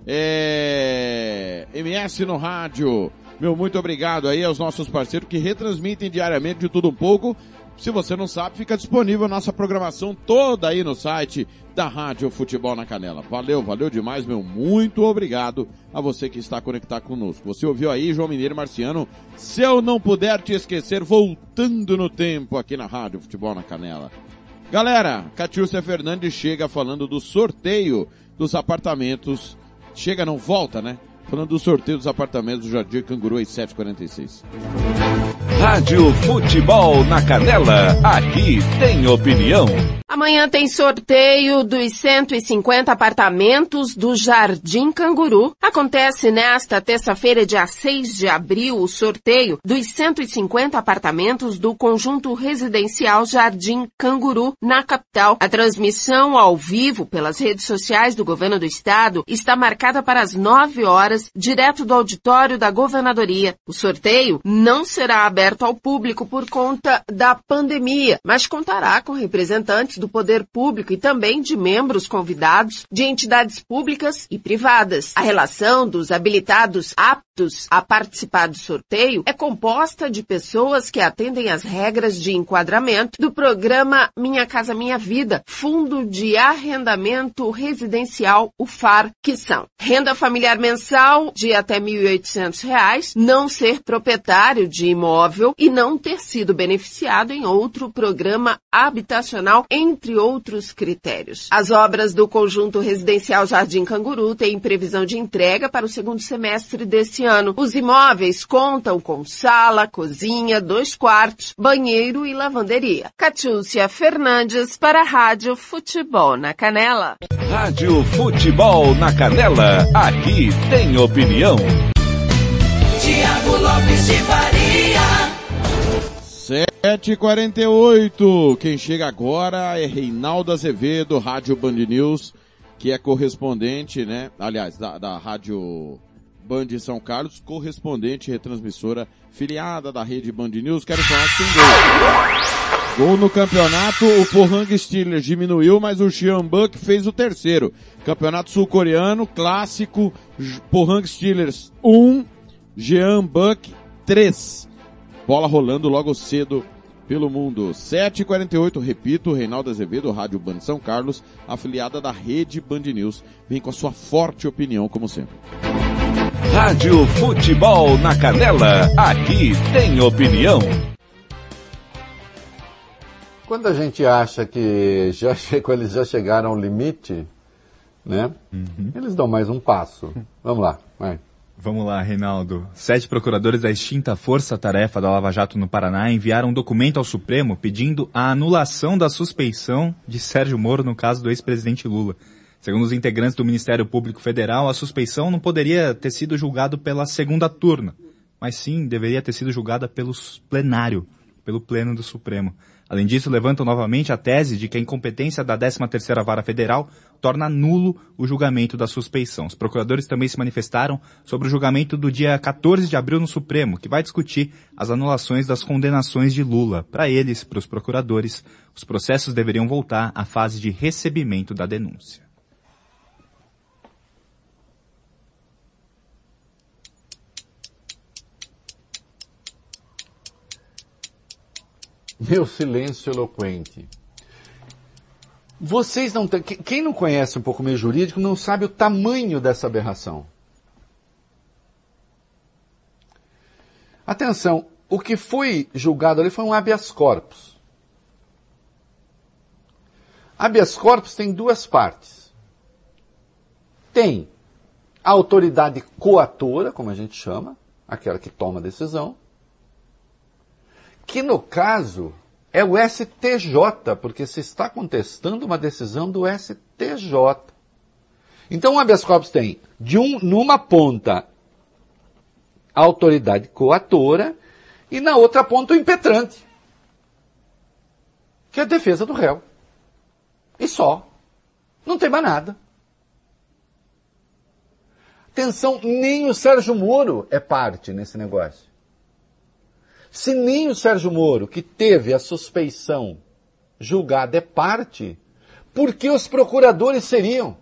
é, MS no Rádio, meu muito obrigado aí aos nossos parceiros que retransmitem diariamente de tudo um pouco Se você não sabe, fica disponível a nossa programação toda aí no site da Rádio Futebol na Canela. Valeu, valeu demais, meu. Muito obrigado a você que está conectado conosco. Você ouviu aí, João Mineiro Marciano. Se eu não puder te esquecer, voltando no tempo aqui na Rádio Futebol na Canela. Galera, Catiúcia Fernandes chega falando do sorteio dos apartamentos. Chega, não volta, né? Falando do sorteio dos apartamentos do Jardim Canguru às 746. Rádio Futebol na Canela, aqui tem opinião. Amanhã tem sorteio dos 150 apartamentos do Jardim Canguru. Acontece nesta terça-feira, dia 6 de abril, o sorteio dos 150 apartamentos do conjunto residencial Jardim Canguru, na capital. A transmissão ao vivo pelas redes sociais do governo do estado está marcada para as 9 horas, direto do auditório da governadoria. O sorteio não será aberto ao público por conta da pandemia, mas contará com representantes do poder público e também de membros convidados de entidades públicas e privadas. A relação dos habilitados aptos a participar do sorteio é composta de pessoas que atendem às regras de enquadramento do programa Minha Casa Minha Vida, Fundo de Arrendamento Residencial, o FAR, que são renda familiar mensal de até R$ 1.800, não ser proprietário de imóvel e não ter sido beneficiado em outro programa habitacional entre outros critérios. As obras do conjunto residencial Jardim Canguru têm previsão de entrega para o segundo semestre deste ano. Os imóveis contam com sala, cozinha, dois quartos, banheiro e lavanderia. Catiúcia Fernandes para a Rádio Futebol na Canela. Rádio Futebol na Canela, aqui tem opinião. Tiago Lopes de Faria. 7h48. Quem chega agora é Reinaldo Azevedo, Rádio Band News, que é correspondente, né? Aliás, da, da Rádio Band São Carlos, correspondente retransmissora filiada da rede Band News. Quero falar que tem gol. Gol no campeonato, o Pohang Steelers diminuiu, mas o Xian Buck fez o terceiro. Campeonato sul-coreano, clássico, Pohang Steelers 1, Jean Buck 3. Bola rolando logo cedo pelo mundo. 7h48, repito, Reinaldo Azevedo, Rádio Band São Carlos, afiliada da Rede Band News. Vem com a sua forte opinião, como sempre. Rádio Futebol na Canela, aqui tem opinião. Quando a gente acha que já chegou, eles já chegaram ao limite, né? Eles dão mais um passo. Vamos lá, vai. Vamos lá, Reinaldo. Sete procuradores da extinta Força Tarefa da Lava Jato no Paraná enviaram um documento ao Supremo pedindo a anulação da suspeição de Sérgio Moro no caso do ex-presidente Lula. Segundo os integrantes do Ministério Público Federal, a suspeição não poderia ter sido julgada pela segunda turna, mas sim deveria ter sido julgada pelo plenário, pelo pleno do Supremo. Além disso, levantam novamente a tese de que a incompetência da 13ª Vara Federal torna nulo o julgamento da suspeição. Os procuradores também se manifestaram sobre o julgamento do dia 14 de abril no Supremo, que vai discutir as anulações das condenações de Lula. Para eles, para os procuradores, os processos deveriam voltar à fase de recebimento da denúncia. Meu silêncio eloquente. Vocês não têm. Quem não conhece um pouco meio jurídico não sabe o tamanho dessa aberração. Atenção, o que foi julgado ali foi um habeas corpus. Habeas corpus tem duas partes. Tem a autoridade coatora, como a gente chama, aquela que toma a decisão, que no caso é o STJ, porque se está contestando uma decisão do STJ. Então o habeas corpus tem, de um, numa ponta, a autoridade coatora e na outra ponta o impetrante, que é a defesa do réu. E só. Não tem mais nada. Atenção, nem o Sérgio Moro é parte nesse negócio. Se nem o Sérgio Moro, que teve a suspeição julgada, é parte, por que os procuradores seriam?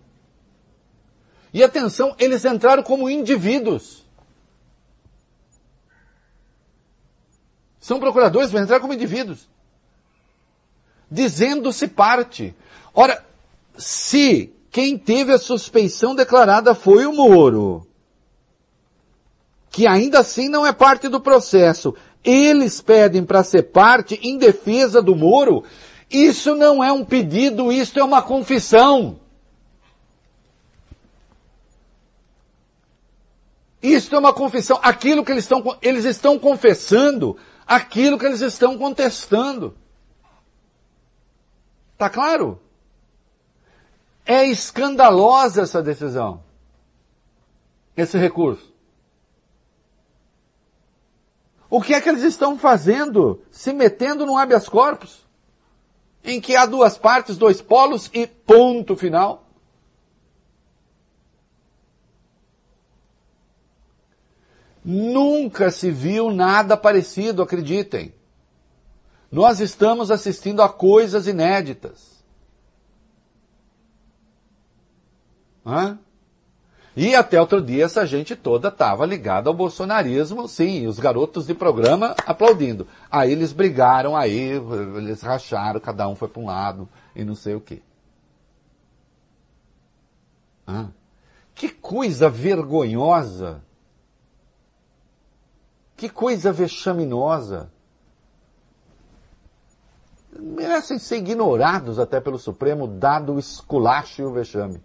E atenção, eles entraram como indivíduos. São procuradores, vão entrar como indivíduos. dizendo-se parte. Ora, se quem teve a suspeição declarada foi o Moro, que ainda assim não é parte do processo, eles pedem para ser parte em defesa do Moro, isso não é um pedido, isso é uma confissão. Isto é uma confissão. Aquilo que eles estão, eles estão confessando, aquilo que eles estão contestando. Tá claro? É escandalosa essa decisão. Esse recurso. O que é que eles estão fazendo? Se metendo no habeas corpus? Em que há duas partes, dois polos e ponto final? Nunca se viu nada parecido, acreditem. Nós estamos assistindo a coisas inéditas. Hã? E até outro dia essa gente toda estava ligada ao bolsonarismo, sim, os garotos de programa aplaudindo. Aí eles brigaram, aí eles racharam, cada um foi para um lado e não sei o quê. Hã? Que coisa vergonhosa que coisa vexaminosa. Merecem ser ignorados até pelo Supremo, dado o esculacho e o vexame.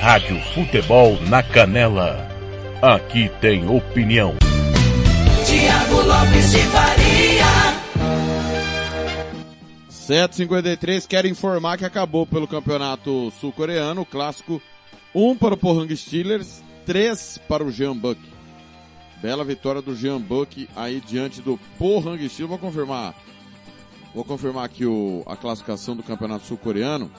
Rádio Futebol na Canela. Aqui tem opinião. Tiago Lopes de Faria. 753 quero informar que acabou pelo campeonato sul-coreano, o clássico um para o Pohang Steelers, três para o Jean Buck. Bela vitória do Jean Buck aí diante do Pohang Steelers. Vou confirmar. Vou confirmar aqui o, a classificação do Campeonato Sul-Coreano,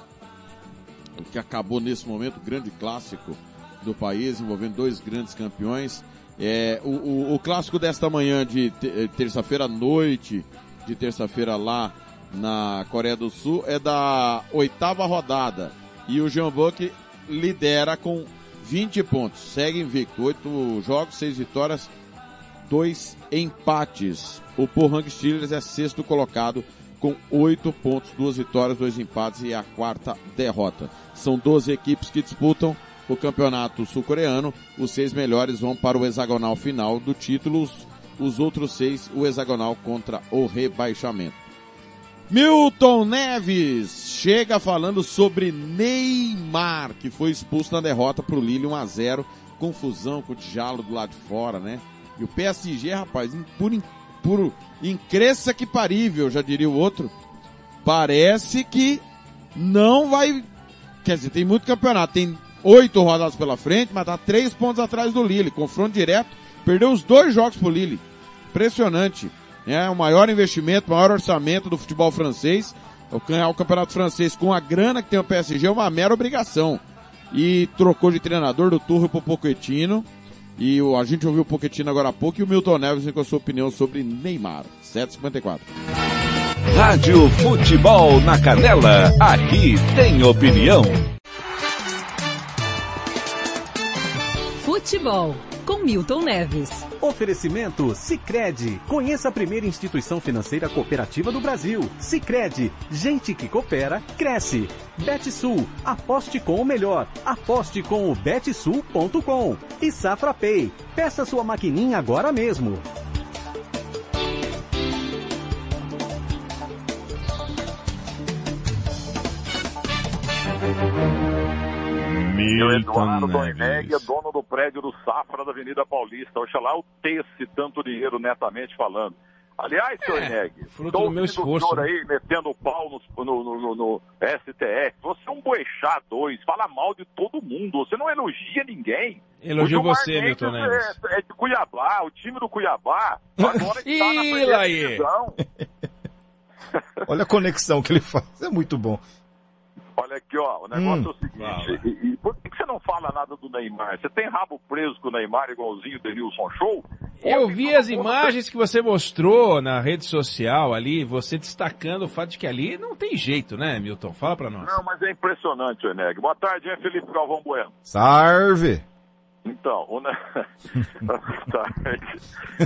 que acabou nesse momento, grande clássico do país, envolvendo dois grandes campeões. É, o, o, o clássico desta manhã de terça-feira à noite, de terça-feira lá na Coreia do Sul, é da oitava rodada. E o Jean Buck lidera com 20 pontos. Segue invicto. 8 jogos, 6 vitórias, 2 empates. O Pohang Steelers é sexto colocado com 8 pontos, 2 vitórias, 2 empates e a quarta derrota. São 12 equipes que disputam o campeonato sul-coreano. Os seis melhores vão para o hexagonal final do título. Os outros seis, o hexagonal contra o rebaixamento. Milton Neves chega falando sobre Neymar, que foi expulso na derrota para o Lille 1 a 0 confusão com o Tijalo do lado de fora, né? E o PSG, rapaz, por, por incresça que parível, já diria o outro, parece que não vai, quer dizer, tem muito campeonato, tem oito rodadas pela frente, mas tá três pontos atrás do Lille, confronto direto, perdeu os dois jogos pro Lille, impressionante. É o maior investimento, maior orçamento do futebol francês. O campeonato francês com a grana que tem o PSG é uma mera obrigação. E trocou de treinador do Turro pro Pochettino. E o, a gente ouviu o Pochettino agora há pouco e o Milton Neves com a sua opinião sobre Neymar. 754. Rádio Futebol na Canela. Aqui tem opinião. Futebol com Milton Neves. Oferecimento Sicredi. Conheça a primeira instituição financeira cooperativa do Brasil. Sicredi. Gente que coopera cresce. Betsul. Aposte com o melhor. Aposte com o betsul.com. E Safra Pay. Peça sua maquininha agora mesmo. Eu, Eduardo Doineg, é dono do prédio do Safra da Avenida Paulista. Oxalá eu tesse tanto dinheiro netamente falando. Aliás, senhor É, Neg, fruto do meu esforço, senhor né? aí metendo o pau no, no, no- no STF. Você é um boixá dois, fala mal de todo mundo, você não elogia ninguém. Elogio O você, Milton Neves. É, é de Cuiabá, o time do Cuiabá. Agora que tá na primeira divisão. Olha a conexão que ele faz, é muito bom. Olha aqui, ó, o negócio Hum. é o seguinte. E, e por que você não fala nada do Neymar? Você tem rabo preso com o Neymar igualzinho o Denilson Show? Eu vi as imagens que você mostrou na rede social ali, você destacando o fato de que ali não tem jeito, né, Milton? Fala pra nós. Não, mas é impressionante, Eneg. Boa tarde, hein, Felipe Galvão Bueno. Sarve! Então, o, ne...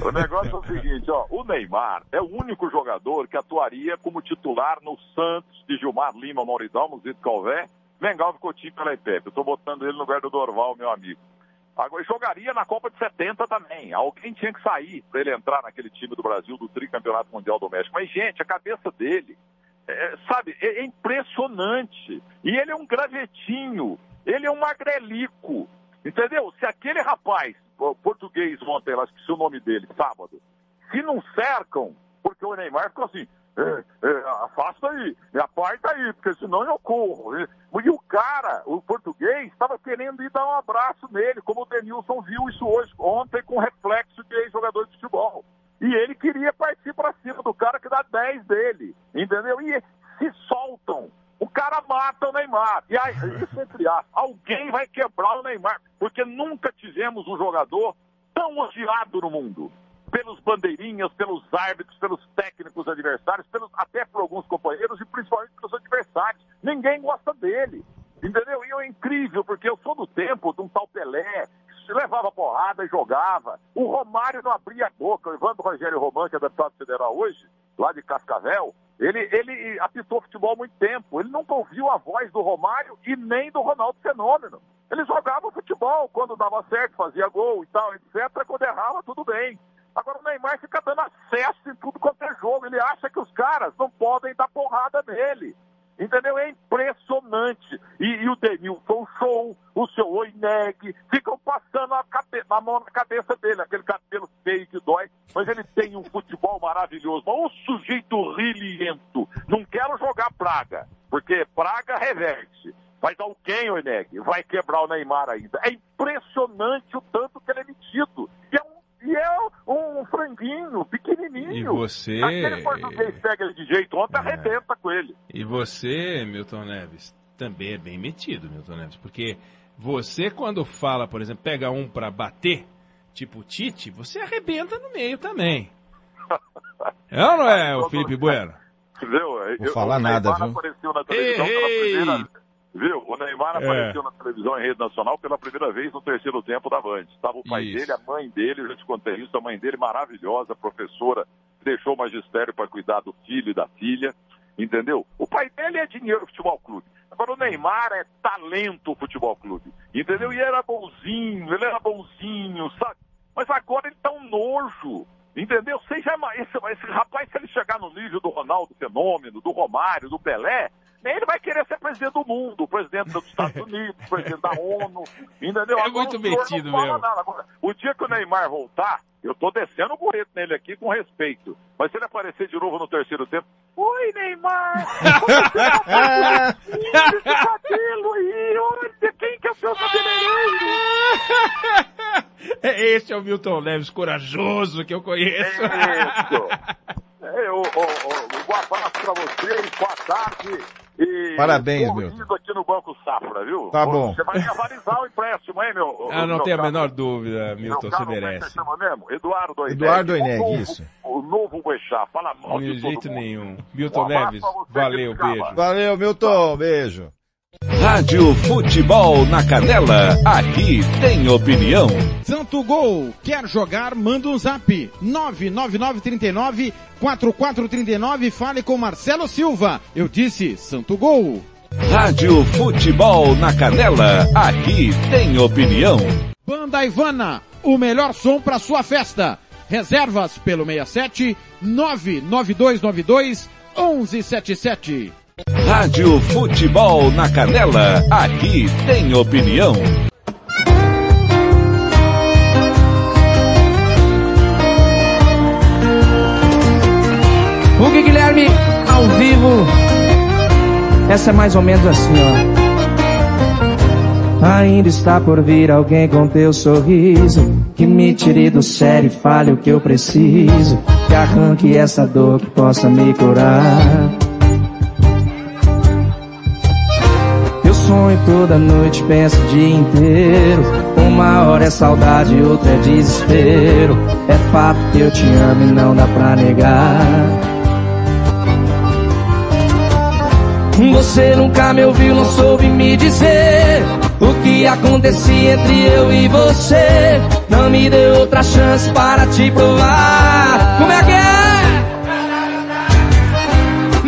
o negócio é o seguinte, ó, o Neymar é o único jogador que atuaria como titular no Santos de Gilmar Lima, Mauridão, Zito Calvé, Mengalvo Coutinho pela IPEP. Eu tô botando ele no lugar do Dorval, meu amigo. Agora, jogaria na Copa de 70 também. Alguém tinha que sair para ele entrar naquele time do Brasil do tricampeonato mundial do México. Mas, gente, a cabeça dele, é, sabe, é, é impressionante. E ele é um gravetinho, ele é um magrelico. Entendeu? Se aquele rapaz, português ontem, eu esqueci o nome dele, sábado, se não cercam, porque o Neymar ficou assim, é, é, afasta aí, me aparta aí, porque senão eu corro. E, e o cara, o português, estava querendo ir dar um abraço nele, como o Denilson viu isso hoje, ontem, com reflexo de ex-jogador de futebol. E ele queria partir para cima do cara que dá 10 dele, entendeu? E se soltam. O cara mata o Neymar. E aí, isso entre aspas, alguém vai quebrar o Neymar, porque nunca tivemos um jogador tão odiado no mundo. Pelos bandeirinhas, pelos árbitros, pelos técnicos adversários, pelos, até por alguns companheiros e principalmente pelos adversários. Ninguém gosta dele. Entendeu? E é incrível, porque eu sou do tempo de um tal Pelé, levava porrada e jogava. O Romário não abria a boca. O Evandro Rogério Román, que é deputado federal hoje, lá de Cascavel, ele, ele apitou futebol há muito tempo. Ele nunca ouviu a voz do Romário e nem do Ronaldo Fenômeno. Ele jogava futebol quando dava certo, fazia gol e tal, etc. Quando errava, tudo bem. Agora o Neymar fica dando acesso em tudo quanto é jogo. Ele acha que os caras não podem dar porrada nele. Entendeu? É impressionante. E, e o Denilson Show, o seu Oineg, ficam passando a, cabe a mão na cabeça dele, aquele cabelo feio que dói, mas ele tem um futebol maravilhoso. Um sujeito rilhento. Não quero jogar praga, porque praga reverte. Mas alguém, Oineg, vai quebrar o Neymar ainda. É impressionante o tanto que ele é metido. E e é um franguinho pequenininho. E você. Aquele português pega ele de jeito ontem, é. arrebenta com ele. E você, Milton Neves, também é bem metido, Milton Neves, porque você, quando fala, por exemplo, pega um para bater, tipo Tite, você arrebenta no meio também. é ou não é, o Felipe Bueno? Viu? Vou falar nada, viu? apareceu na televisão Ei, pela primeira Viu? O Neymar É. apareceu na televisão em rede nacional pela primeira vez no terceiro tempo da Band. Estava o pai Isso. dele, a mãe dele, eu já te contei isso, a mãe dele maravilhosa, professora, deixou o magistério para cuidar do filho e da filha, entendeu? O pai dele é dinheiro futebol clube. Agora o Neymar é talento futebol clube, entendeu? E era bonzinho, ele era bonzinho, sabe? Mas agora ele tá um nojo. Entendeu? Seja esse, esse rapaz, se ele chegar no nível do Ronaldo Fenômeno, do Romário, do Pelé, ele vai querer ser presidente do mundo, presidente dos Estados Unidos, presidente da ONU, entendeu? É Agora muito metido mesmo. Agora, o dia que o Neymar voltar, eu tô descendo o burrito nele aqui com respeito. Mas se ele aparecer de novo no terceiro tempo, Oi, Neymar! Esse cabelo aí, olha, quem que é o seu cabeleireiro? Esse é o Milton Neves corajoso que eu conheço. É, o, o, o, um abraço pra vocês, boa tarde. E Parabéns, ido aqui no Banco Safra, viu? Tá bom. Você vai me avalizar o empréstimo, hein, meu? Ah, não meu tem a menor dúvida, meu Milton, você é merece. você chama mesmo? Eduardo Oineg. Eduardo O Oineg, novo- isso. O novo Boechat, fala mal De de todo jeito mundo. nenhum. Milton Um Neves, valeu, beijo. Valeu, Milton. Beijo. Rádio Futebol na Canela, aqui tem opinião. Santo Gol, quer jogar? Manda um zap. 99939 4439, fale com Marcelo Silva. Eu disse Santo Gol. Rádio Futebol na Canela, aqui tem opinião. Banda Ivana, o melhor som para sua festa. Reservas pelo 67 99292 1177. Rádio Futebol na Canela, aqui tem opinião. Hugo Guilherme ao vivo. Essa é mais ou menos assim, ó. Ainda está por vir alguém com teu sorriso Que me tire do sério e fale o que eu preciso Que arranque essa dor que possa me curar sonho toda noite, penso o dia inteiro. Uma hora é saudade, outra é desespero. É fato que eu te amo e não dá pra negar. Você nunca me ouviu, não soube me dizer O que acontecia entre eu e você. Não me deu outra chance para te provar. Como é?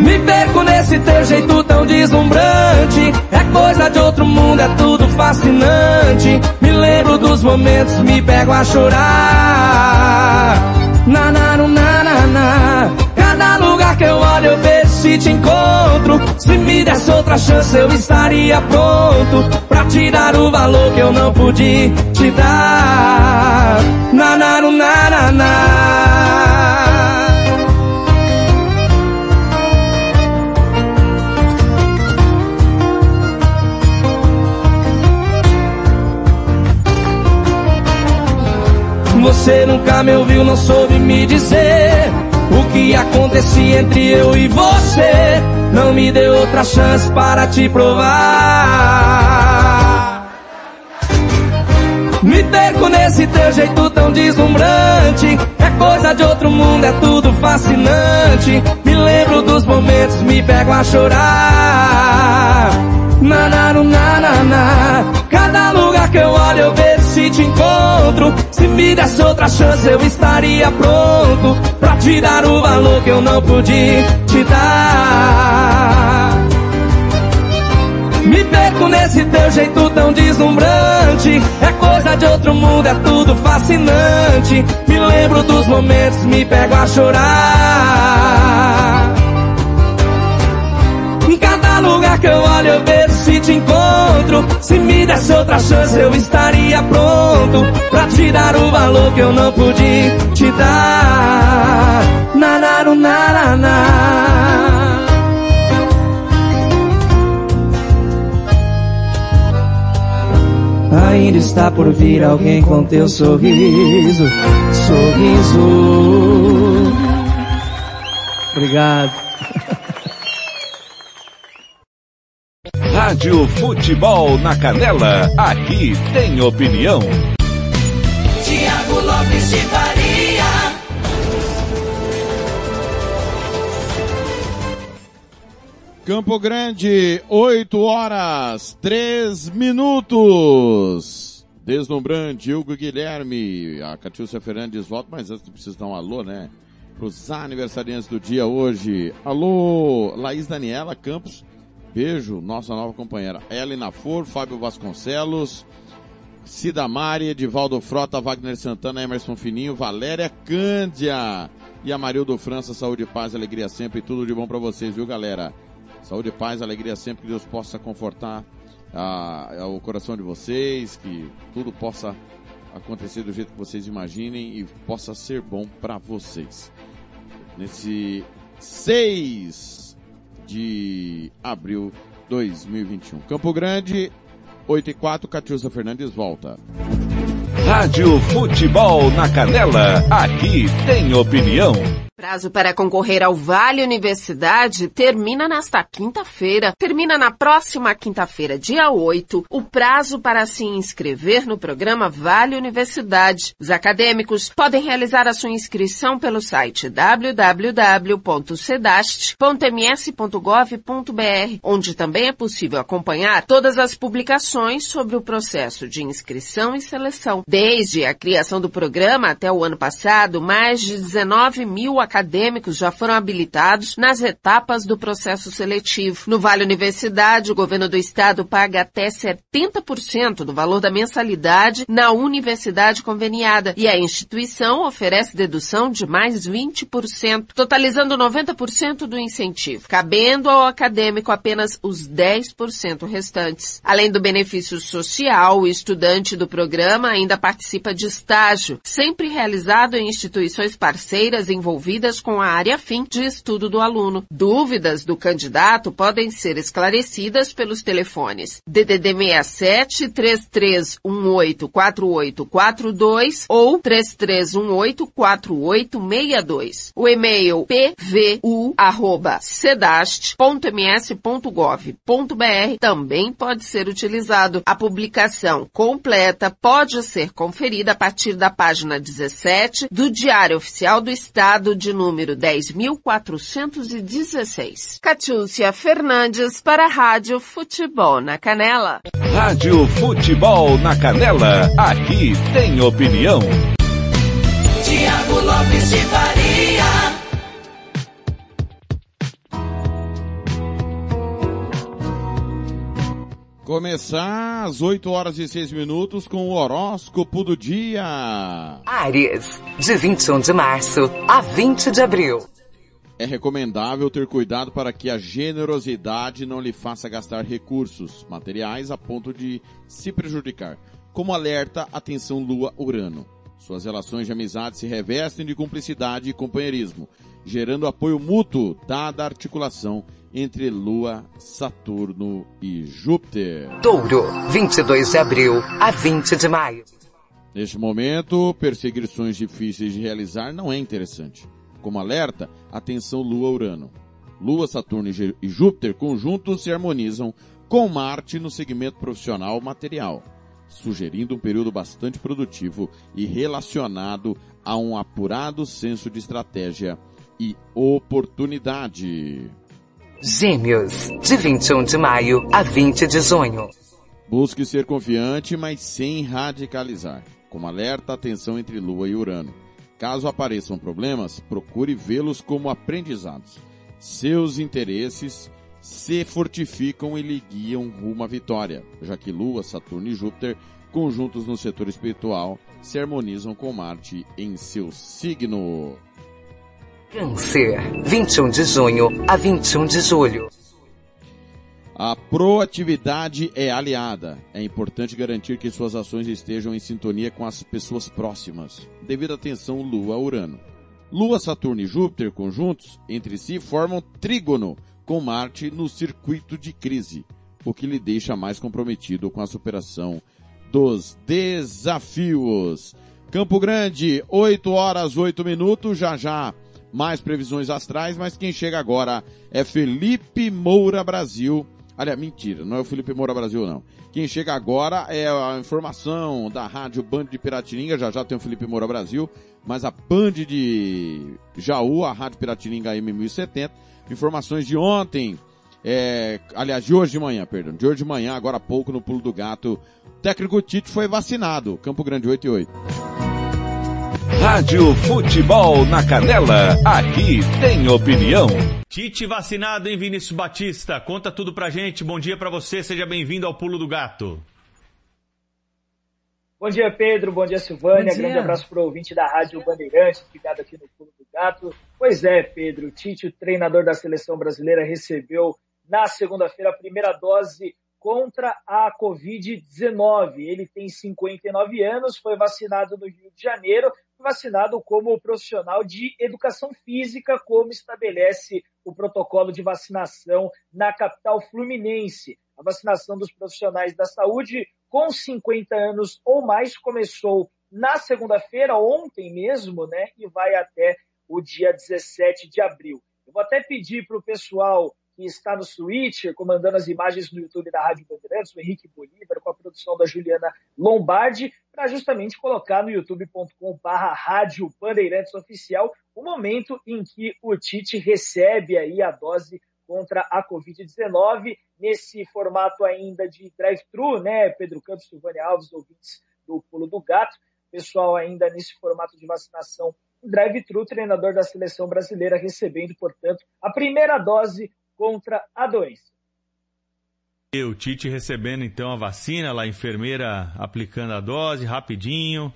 Me perco nesse teu jeito tão deslumbrante. É coisa de outro mundo, é tudo fascinante. Me lembro dos momentos, me pego a chorar. Na na na na na. Cada lugar que eu olho eu vejo se te encontro. Se me desse outra chance eu estaria pronto Pra te dar o valor que eu não pude te dar. Na na na na na Você nunca me ouviu, não soube me dizer o que acontecia entre eu e você. Não me deu outra chance para te provar. Me perco nesse teu jeito tão deslumbrante. É coisa de outro mundo, é tudo fascinante. Me lembro dos momentos, me pego a chorar. Na na na na na. Cada lugar que eu olho eu vejo te encontro. Se me desse outra chance eu estaria pronto pra te dar o valor que eu não pude te dar. Me perco nesse teu jeito tão deslumbrante. É coisa de outro mundo, é tudo fascinante. Me lembro dos momentos, me pego a chorar. Em cada lugar que eu olho eu vejo te encontro. Se me desse outra chance eu estaria pronto Pra te dar o valor que eu não pude te dar. Na na na na na Ainda está por vir alguém com teu sorriso Sorriso. Obrigado Rádio Futebol na Canela, aqui tem opinião. Tiago Lopes de Faria. Campo Grande, 8 horas, 3 minutos. Deslumbrante, Hugo Guilherme, a Catiúcia Fernandes volta, mas antes preciso dar um alô, né? Para os aniversariantes do dia hoje. Alô, Laís Daniela Campos, beijo, nossa nova companheira. Ellen Nafor, Fábio Vasconcelos, Cida Mari, Edivaldo Frota, Wagner Santana, Emerson Fininho, Valéria Cândia e a Marildo França, saúde, paz, alegria sempre, tudo de bom para vocês, viu galera? Saúde, paz, alegria sempre, que Deus possa confortar ah, o coração de vocês, que tudo possa acontecer do jeito que vocês imaginem e possa ser bom para vocês. Nesse 6 de abril 2021. Campo Grande, 8 e 4, Catiúcia Fernandes volta. Rádio Futebol na Canela, aqui tem opinião. Prazo para concorrer ao Vale Universidade termina nesta quinta-feira. Termina na próxima quinta-feira, dia 8, o prazo para se inscrever no programa Vale Universidade. Os acadêmicos podem realizar a sua inscrição pelo site www.cedast.ms.gov.br, onde também é possível acompanhar todas as publicações sobre o processo de inscrição e seleção. Desde a criação do programa até o ano passado, mais de 19 mil acadêmicos já foram habilitados nas etapas do processo seletivo. No Vale Universidade, o governo do estado paga até 70% do valor da mensalidade na universidade conveniada e a instituição oferece dedução de mais 20%, totalizando 90% do incentivo, cabendo ao acadêmico apenas os 10% restantes. Além do benefício social, o estudante do programa ainda participa de estágio, sempre realizado em instituições parceiras envolvidas com a área fim de estudo do aluno. Dúvidas do candidato podem ser esclarecidas pelos telefones DDD 67 3318 4842 ou 3318 4862. O e-mail pvu@sedast.ms.gov.br também pode ser utilizado. A publicação completa pode ser conferida a partir da página 17 do Diário Oficial do Estado de de número 10.416. Catiúcia Fernandes para a Rádio Futebol na Canela. Rádio Futebol na Canela, aqui tem opinião. Tiago Lopes de Faria. Começar às 8 horas e 6 minutos com o horóscopo do dia. Áries, de 21 de março a 20 de abril. É recomendável ter cuidado para que a generosidade não lhe faça gastar recursos materiais a ponto de se prejudicar. Como alerta, atenção Lua-Urano. Suas relações de amizade se revestem de cumplicidade e companheirismo, gerando apoio mútuo, dada a articulação entre Lua, Saturno e Júpiter. Touro, 22 de abril a 20 de maio. Neste momento, perseguições difíceis de realizar não é interessante. Como alerta, atenção Lua-Urano. Lua, Saturno e Júpiter conjuntos se harmonizam com Marte no segmento profissional material, sugerindo um período bastante produtivo e relacionado a um apurado senso de estratégia e oportunidade. Gêmeos, de 21 de maio a 20 de junho. Busque ser confiante, mas sem radicalizar. Como alerta, atenção entre Lua e Urano. Caso apareçam problemas, procure vê-los como aprendizados. Seus interesses se fortificam e lhe guiam rumo à vitória, já que Lua, Saturno e Júpiter, conjuntos no setor espiritual, se harmonizam com Marte em seu signo. Câncer, 21 de junho a 21 de julho. A proatividade é aliada. É importante garantir que suas ações estejam em sintonia com as pessoas próximas, devido à tensão Lua-Urano. Lua, Saturno e Júpiter conjuntos entre si formam trígono com Marte no circuito de crise, o que lhe deixa mais comprometido com a superação dos desafios. Campo Grande, 8 horas 8 minutos, já já mais previsões astrais, mas quem chega agora é Felipe Moura Brasil. Aliás, mentira, não é o Felipe Moura Brasil não. Quem chega agora é a informação da Rádio Band de Piratininga, já já tem o Felipe Moura Brasil, mas a Band de Jaú, a Rádio Piratininga M1070, informações de ontem, é, aliás, de hoje de manhã, perdão, de hoje de manhã, agora há pouco no Pulo do Gato, o técnico Tite foi vacinado, Campo Grande 8 e 8. Rádio Futebol na Canela, aqui tem opinião. Tite vacinado em Vinícius Batista. Conta tudo pra gente. Bom dia pra você. Seja bem-vindo ao Pulo do Gato. Bom dia, Pedro. Bom dia, Silvânia. Bom dia. Grande abraço pro ouvinte da Rádio Bandeirantes, ligado aqui no Pulo do Gato. Pois é, Pedro. Tite, o treinador da seleção brasileira, recebeu na segunda-feira a primeira dose contra a Covid-19. Ele tem 59 anos, foi vacinado no Rio de Janeiro, vacinado como profissional de educação física, como estabelece o protocolo de vacinação na capital fluminense. A vacinação dos profissionais da saúde com 50 anos ou mais começou na segunda-feira, ontem mesmo, né, e vai até o dia 17 de abril. Eu vou até pedir para o pessoal que está no Switcher, comandando as imagens no YouTube da Rádio Bandeirantes, o Henrique Bolívar, com a produção da Juliana Lombardi, para justamente colocar no youtube.com.br Rádio Bandeirantes Oficial o momento em que o Tite recebe aí a dose contra a Covid-19, nesse formato ainda de drive-thru, né, Pedro Campos, Silvânia Alves, ouvintes do Pulo do Gato, pessoal ainda nesse formato de vacinação drive-thru, treinador da seleção brasileira recebendo, portanto, a primeira dose contra a doença. E o Tite recebendo então a vacina, lá a enfermeira aplicando a dose rapidinho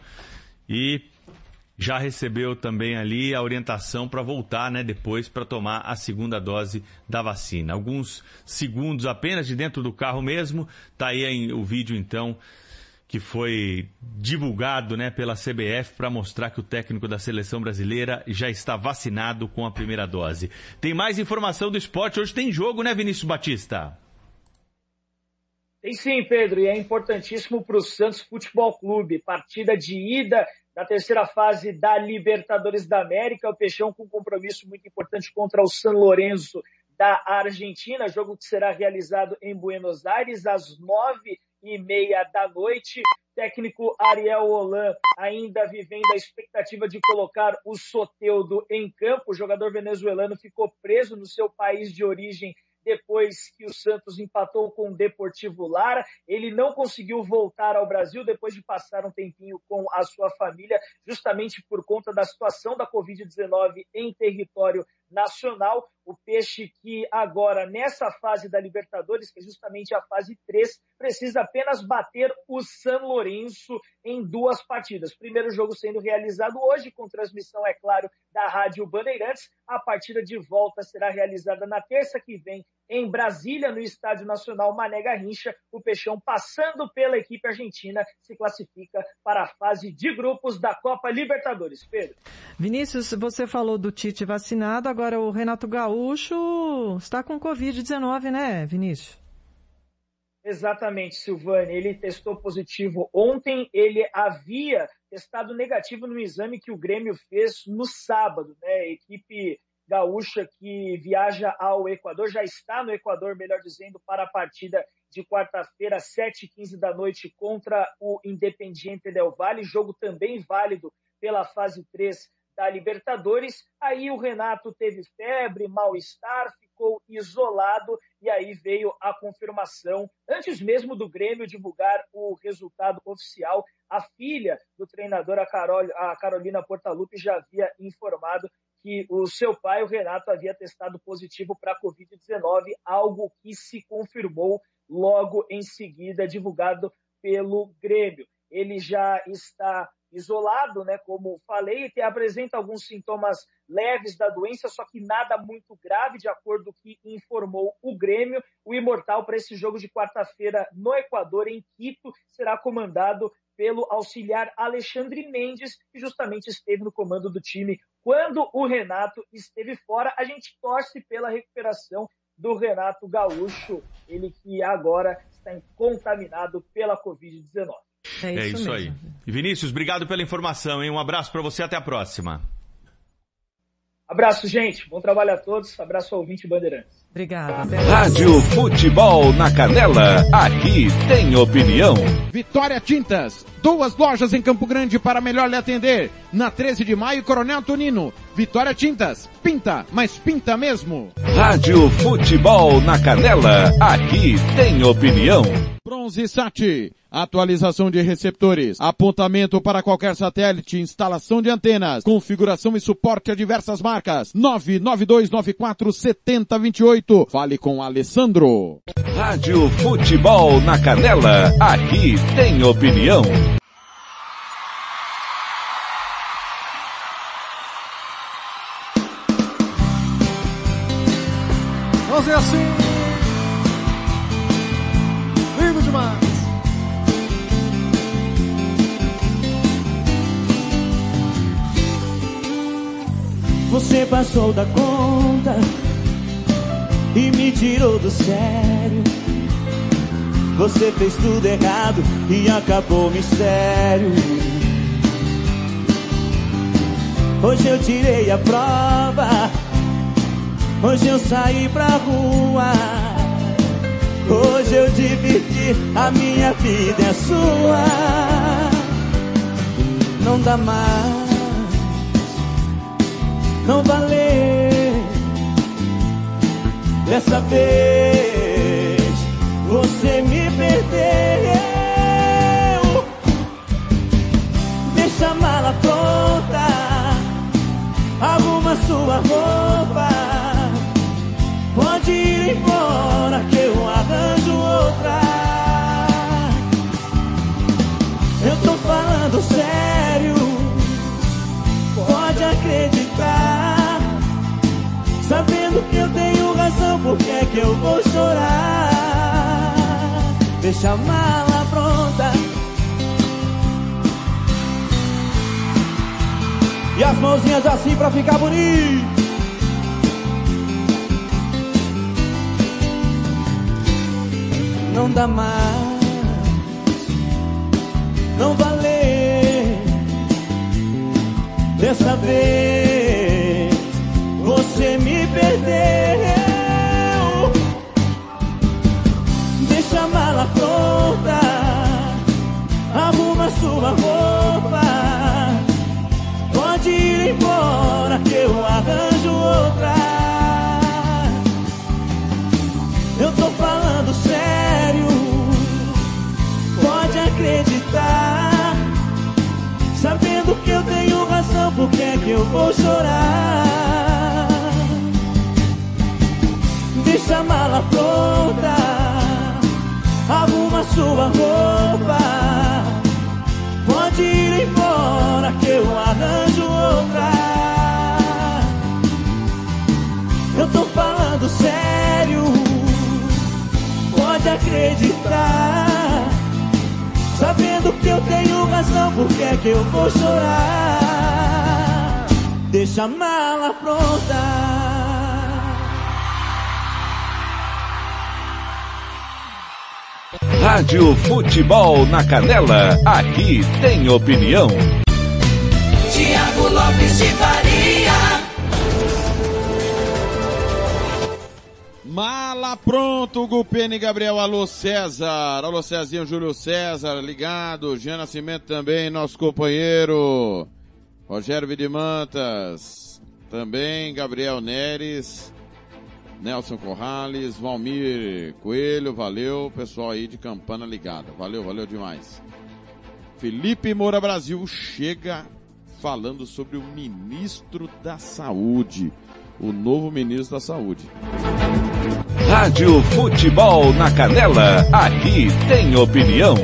e já recebeu também ali a orientação para voltar, né, depois para tomar a segunda dose da vacina. Alguns segundos apenas de dentro do carro mesmo, tá aí o vídeo então que foi divulgado né, pela CBF para mostrar que o técnico da seleção brasileira já está vacinado com a primeira dose. Tem mais informação do esporte. Hoje tem jogo, né, Vinícius Batista? Tem sim, Pedro, e é importantíssimo para o Santos Futebol Clube. Partida de ida da terceira fase da Libertadores da América. O Peixão com um compromisso muito importante contra o San Lorenzo da Argentina. Jogo que será realizado em Buenos Aires às nove e meia da noite. técnico Ariel Holan ainda vivendo a expectativa de colocar o Soteudo em campo. O jogador venezuelano ficou preso no seu país de origem depois que o Santos empatou com o Deportivo Lara. Ele não conseguiu voltar ao Brasil depois de passar um tempinho com a sua família, justamente por conta da situação da Covid-19 em território nacional. O Peixe que agora, nessa fase da Libertadores, que é justamente a fase 3, precisa apenas bater o San Lourenço em duas partidas. Primeiro jogo sendo realizado hoje, com transmissão, é claro, da Rádio Bandeirantes. A partida de volta será realizada na terça que vem em Brasília, no Estádio Nacional Mané Garrincha. O Peixão, passando pela equipe argentina, se classifica para a fase de grupos da Copa Libertadores. Pedro. Vinícius, você falou do Tite vacinado, agora o Renato Gaúcho está com Covid-19, né, Vinícius? Exatamente, Silvane. Ele testou positivo ontem. Ele havia testado negativo no exame que o Grêmio fez no sábado. Né? A equipe gaúcha que viaja ao Equador, já está no Equador, melhor dizendo, para a partida de quarta-feira, 7h15 da noite, contra o Independiente Del Valle, jogo também válido pela fase 3 da Libertadores. Aí o Renato teve febre, mal-estar, ficou isolado e aí veio a confirmação, antes mesmo do Grêmio divulgar o resultado oficial. A filha do treinador, a, Carol, a Carolina Portalupi, já havia informado que o seu pai, o Renato, havia testado positivo para a Covid-19, algo que se confirmou logo em seguida, divulgado pelo Grêmio. Ele já está isolado, né, como falei, que apresenta alguns sintomas leves da doença, só que nada muito grave, de acordo com o que informou o Grêmio. O Imortal para esse jogo de quarta-feira no Equador, em Quito, será comandado pelo auxiliar Alexandre Mendes, que justamente esteve no comando do time quando o Renato esteve fora. A gente torce pela recuperação do Renato Gaúcho, ele que agora está contaminado pela Covid-19. É, é isso, aí. E Vinícius, obrigado pela informação, hein? Um abraço para você, até a próxima. Abraço, gente. Bom trabalho a todos. Abraço ao ouvinte Bandeirantes. Obrigada. Rádio Futebol na Canela. Aqui tem opinião. Vitória Tintas. Duas lojas em Campo Grande para melhor lhe atender. Na 13 de maio, Coronel Tonino. Vitória Tintas. Pinta, mas pinta mesmo. Rádio Futebol na Canela. Aqui tem opinião. Bronze Sat. Atualização de receptores, apontamento para qualquer satélite, instalação de antenas, configuração e suporte a diversas marcas. 992947028. Fale com Alessandro. Rádio Futebol na Canela. Aqui tem opinião. Vamos ver assim. Você passou da conta e me tirou do sério. Você fez tudo errado e acabou o mistério. Hoje eu tirei a prova. Hoje eu saí pra rua. Hoje eu dividi a minha vida é sua. Não dá mais não valer. Dessa vez você me perdeu. Deixa a mala pronta, arruma sua roupa. Pode ir embora que eu arranjo outra. Eu tô falando sério, pode acreditar. Por que é que eu vou chorar? Deixa a mala pronta. E as mãozinhas assim pra ficar bonito. Não dá mais, não valer. Dessa vez você me perdeu. Deixa a mala pronta, arruma sua roupa. Pode ir embora que eu arranjo outra. Eu tô falando sério, pode acreditar. Sabendo que eu tenho razão, por que é que eu vou chorar? Deixa a mala pronta, arruma sua roupa. Pode ir embora que eu arranjo outra. Eu tô falando sério, pode acreditar. Sabendo que eu tenho razão, por que é que eu vou chorar? Deixa a mala pronta. Rádio Futebol na Canela, aqui tem opinião. Tiago Lopes de Faria. Mala pronto, Gupene Gabriel, alô César, alô Cezinho, Júlio César, ligado, Jean Nascimento também, nosso companheiro, Rogério Vidimantas, também, Gabriel Neres, Nelson Corrales, Valmir Coelho, valeu, pessoal aí de Campana ligada, valeu, valeu demais. Felipe Moura Brasil chega falando sobre o ministro da Saúde, o novo ministro da Saúde. Rádio Futebol na Canela, aqui tem opinião.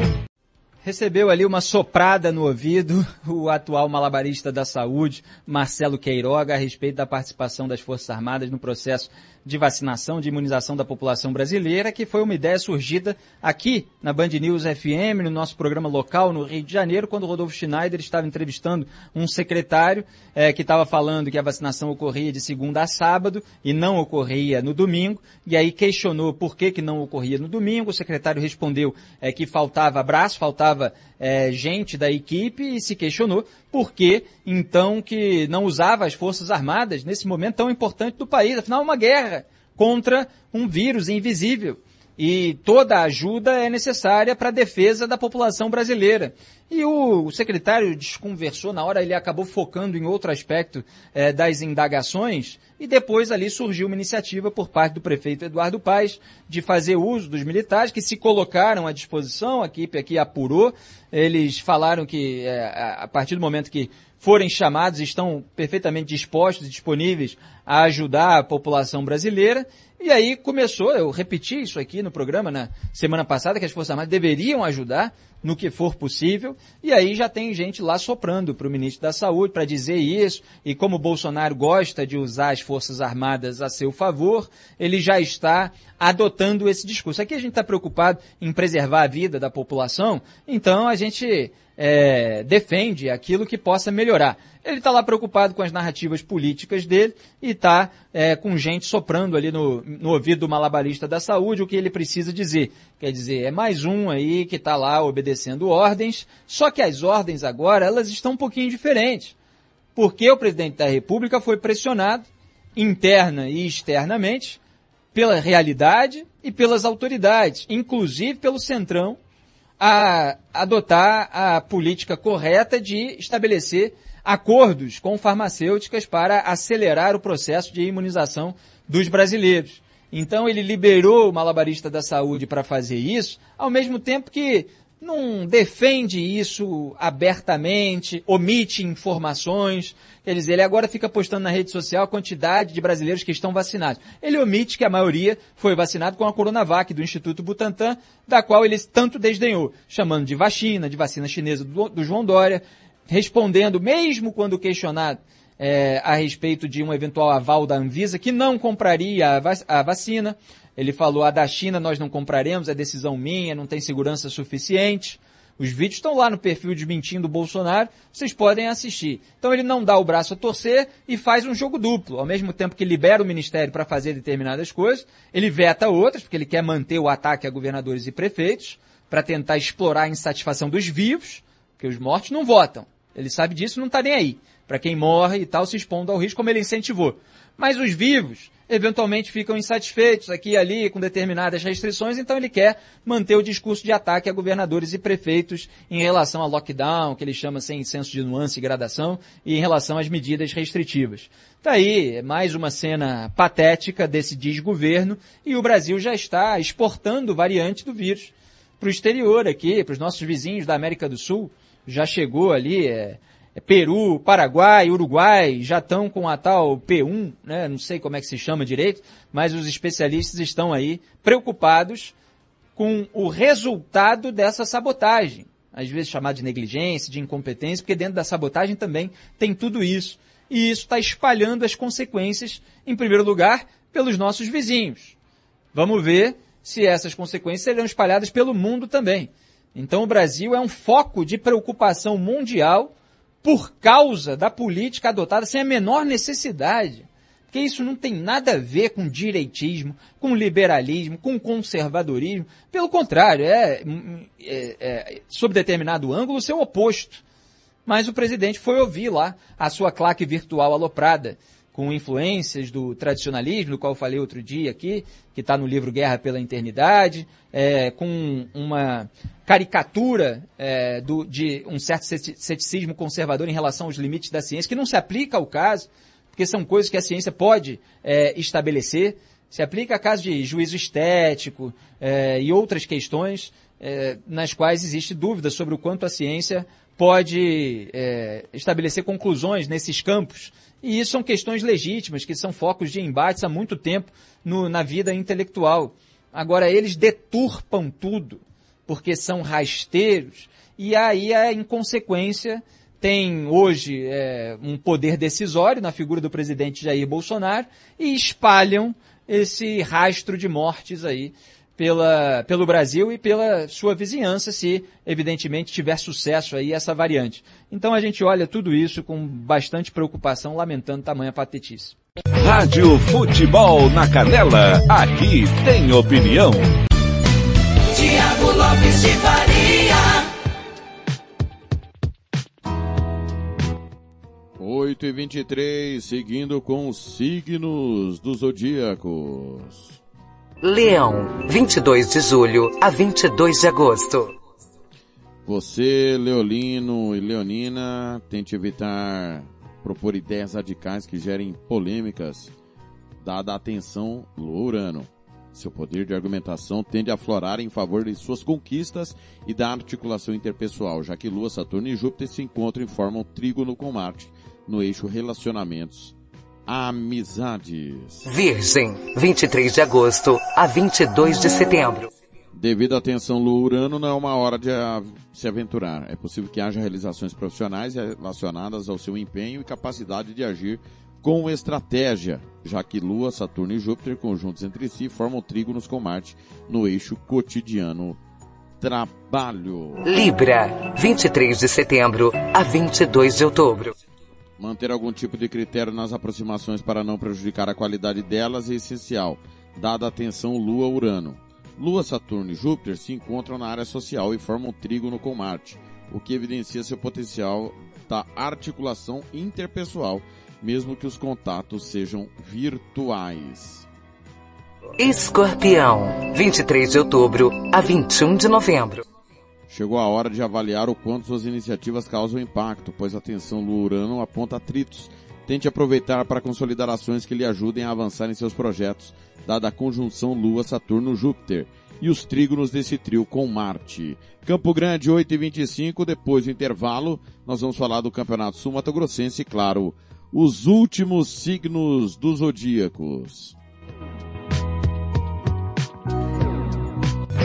Recebeu ali uma soprada no ouvido o atual malabarista da saúde, Marcelo Queiroga, a respeito da participação das Forças Armadas no processo de vacinação, de imunização da população brasileira, que foi uma ideia surgida aqui na Band News FM, no nosso programa local no Rio de Janeiro, quando o Rodolfo Schneider estava entrevistando um secretário eh, que estava falando que a vacinação ocorria de segunda a sábado e não ocorria no domingo, e aí questionou por que, que não ocorria no domingo, o secretário respondeu eh, que faltava braço, faltava eh, gente da equipe e se questionou por que então que não usava as Forças Armadas nesse momento tão importante do país, afinal uma guerra contra um vírus invisível e toda ajuda é necessária para a defesa da população brasileira. E o, secretário desconversou na hora, ele acabou focando em outro aspecto eh, das indagações, e depois ali surgiu uma iniciativa por parte do prefeito Eduardo Paes de fazer uso dos militares que se colocaram à disposição, a equipe aqui apurou, eles falaram que eh, a partir do momento que forem chamados, estão perfeitamente dispostos e disponíveis a ajudar a população brasileira. E aí começou, eu repeti isso aqui no programa na semana passada, que as Forças Armadas deveriam ajudar no que for possível. E aí já tem gente lá soprando para o ministro da Saúde para dizer isso. E como o Bolsonaro gosta de usar as Forças Armadas a seu favor, ele já está adotando esse discurso. Aqui a gente está preocupado em preservar a vida da população, então a gente é, defende aquilo que possa melhorar. Ele está lá preocupado com as narrativas políticas dele e está é, com gente soprando ali no, no ouvido do malabarista da saúde o que ele precisa dizer. Quer dizer, é mais um aí que está lá obedecendo ordens, só que as ordens agora, elas estão um pouquinho diferentes. Porque o presidente da República foi pressionado, interna e externamente, pela realidade e pelas autoridades, inclusive pelo Centrão, a adotar a política correta de estabelecer acordos com farmacêuticas para acelerar o processo de imunização dos brasileiros. Então ele liberou o malabarista da saúde para fazer isso, ao mesmo tempo que não defende isso abertamente, omite informações. Quer dizer, ele agora fica postando na rede social a quantidade de brasileiros que estão vacinados. Ele omite que a maioria foi vacinado com a Coronavac do Instituto Butantan, da qual ele tanto desdenhou, chamando de vacina, de vacina chinesa do, do João Dória, respondendo, mesmo quando questionado é, a respeito de um eventual aval da Anvisa, que não compraria a, vac a vacina. Ele falou, a da China nós não compraremos, é decisão minha, não tem segurança suficiente. Os vídeos estão lá no perfil desmentindo o Bolsonaro, vocês podem assistir. Então ele não dá o braço a torcer e faz um jogo duplo. Ao mesmo tempo que libera o ministério para fazer determinadas coisas, ele veta outras, porque ele quer manter o ataque a governadores e prefeitos, para tentar explorar a insatisfação dos vivos, porque os mortos não votam. Ele sabe disso, não está nem aí. Para quem morre e tal, se expondo ao risco, como ele incentivou. Mas os vivos, eventualmente ficam insatisfeitos aqui e ali com determinadas restrições, então ele quer manter o discurso de ataque a governadores e prefeitos em relação ao lockdown, que ele chama sem senso de nuance e gradação, e em relação às medidas restritivas. Tá aí, mais uma cena patética desse desgoverno, e o Brasil já está exportando variante do vírus para o exterior aqui, para os nossos vizinhos da América do Sul. Já chegou ali, é, é Peru, Paraguai, Uruguai, já estão com a tal P1, né? Não sei como é que se chama direito, mas os especialistas estão aí preocupados com o resultado dessa sabotagem. Às vezes chamado de negligência, de incompetência, porque dentro da sabotagem também tem tudo isso. E isso está espalhando as consequências, em primeiro lugar, pelos nossos vizinhos. Vamos ver se essas consequências serão espalhadas pelo mundo também. Então o Brasil é um foco de preocupação mundial por causa da política adotada sem a menor necessidade. Porque isso não tem nada a ver com direitismo, com liberalismo, com conservadorismo. Pelo contrário, é, é, é sob determinado ângulo, seu oposto. Mas o presidente foi ouvir lá a sua claque virtual aloprada com influências do tradicionalismo, do qual eu falei outro dia aqui, que está no livro Guerra pela Eternidade, é, com uma caricatura é, do, de um certo ceticismo conservador em relação aos limites da ciência, que não se aplica ao caso, porque são coisas que a ciência pode é, estabelecer, se aplica a casos de juízo estético é, e outras questões é, nas quais existe dúvida sobre o quanto a ciência pode é, estabelecer conclusões nesses campos e isso são questões legítimas, que são focos de embates há muito tempo no, na vida intelectual. Agora, eles deturpam tudo, porque são rasteiros, e aí a inconsequência tem hoje é, um poder decisório na figura do presidente Jair Bolsonaro e espalham esse rastro de mortes aí pela, pelo Brasil e pela sua vizinhança, se evidentemente tiver sucesso aí essa variante. Então a gente olha tudo isso com bastante preocupação, lamentando tamanha patetice. Rádio Futebol na Canela, aqui tem opinião. Tiago Lopes de Faria. 8 e 23 seguindo com os signos dos zodíacos. Leão, 22 de julho a 22 de agosto. Você, Leolino e Leonina, tente evitar propor ideias radicais que gerem polêmicas, dada a atenção Urano. Seu poder de argumentação tende a aflorar em favor de suas conquistas e da articulação interpessoal, já que Lua, Saturno e Júpiter se encontram e formam trígono com Marte, no eixo relacionamentos amizades. Virgem, 23 de agosto a 22 de setembro. Devido à tensão Lua-Urano, não é uma hora de se aventurar. É possível que haja realizações profissionais relacionadas ao seu empenho e capacidade de agir com estratégia, já que Lua, Saturno e Júpiter, conjuntos entre si, formam trígonos com Marte no eixo cotidiano trabalho. Libra, 23 de setembro a 22 de outubro. Manter algum tipo de critério nas aproximações para não prejudicar a qualidade delas é essencial, dada a tensão Lua-Urano. Lua, Saturno e Júpiter se encontram na área social e formam trígono com Marte, o que evidencia seu potencial da articulação interpessoal, mesmo que os contatos sejam virtuais. Escorpião, 23 de outubro a 21 de novembro. Chegou a hora de avaliar o quanto suas iniciativas causam impacto, pois a tensão Lua-Urano aponta atritos. Tente aproveitar para consolidar ações que lhe ajudem a avançar em seus projetos, dada a conjunção Lua-Saturno-Júpiter e os trígonos desse trio com Marte. Campo Grande, 8 e 25 depois do intervalo, nós vamos falar do Campeonato Sul Mato Grossense claro, os últimos signos dos zodíacos.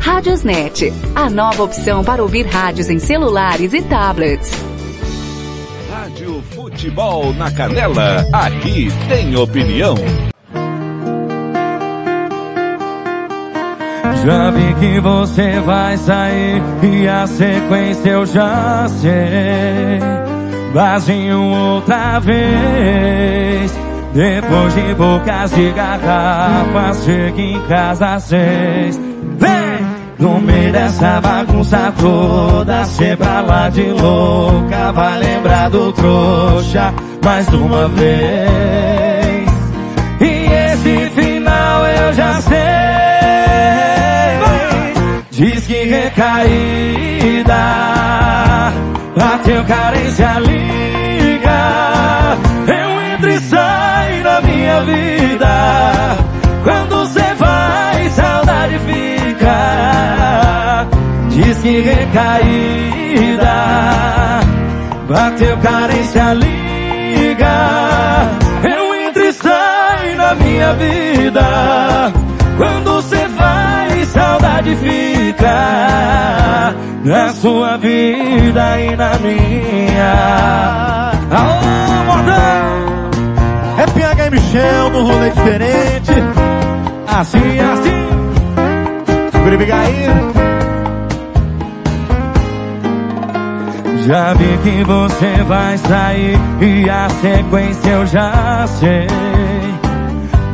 Radiosnet, a nova opção para ouvir rádios em celulares e tablets. Rádio Futebol na Canela, aqui tem opinião. Já vi que você vai sair e a sequência eu já sei. Vazinho outra vez. Depois de bocas de garrafas, chega em casa às seis. Vem! No meio dessa bagunça toda, cê pra lá de louca, vai lembrar do trouxa mais uma vez. E esse final eu já sei. Diz que recaída, bateu carência, liga. Eu entro e saio da minha vida. Que recaída, bateu carência, liga. Eu entro e saio da minha vida. Quando cê vai, saudade fica. Na sua vida e na minha. Alô, modão! É PH e Michel no rolê diferente. Assim, assim. Guribigaí. Já vi que você vai sair e a sequência eu já sei.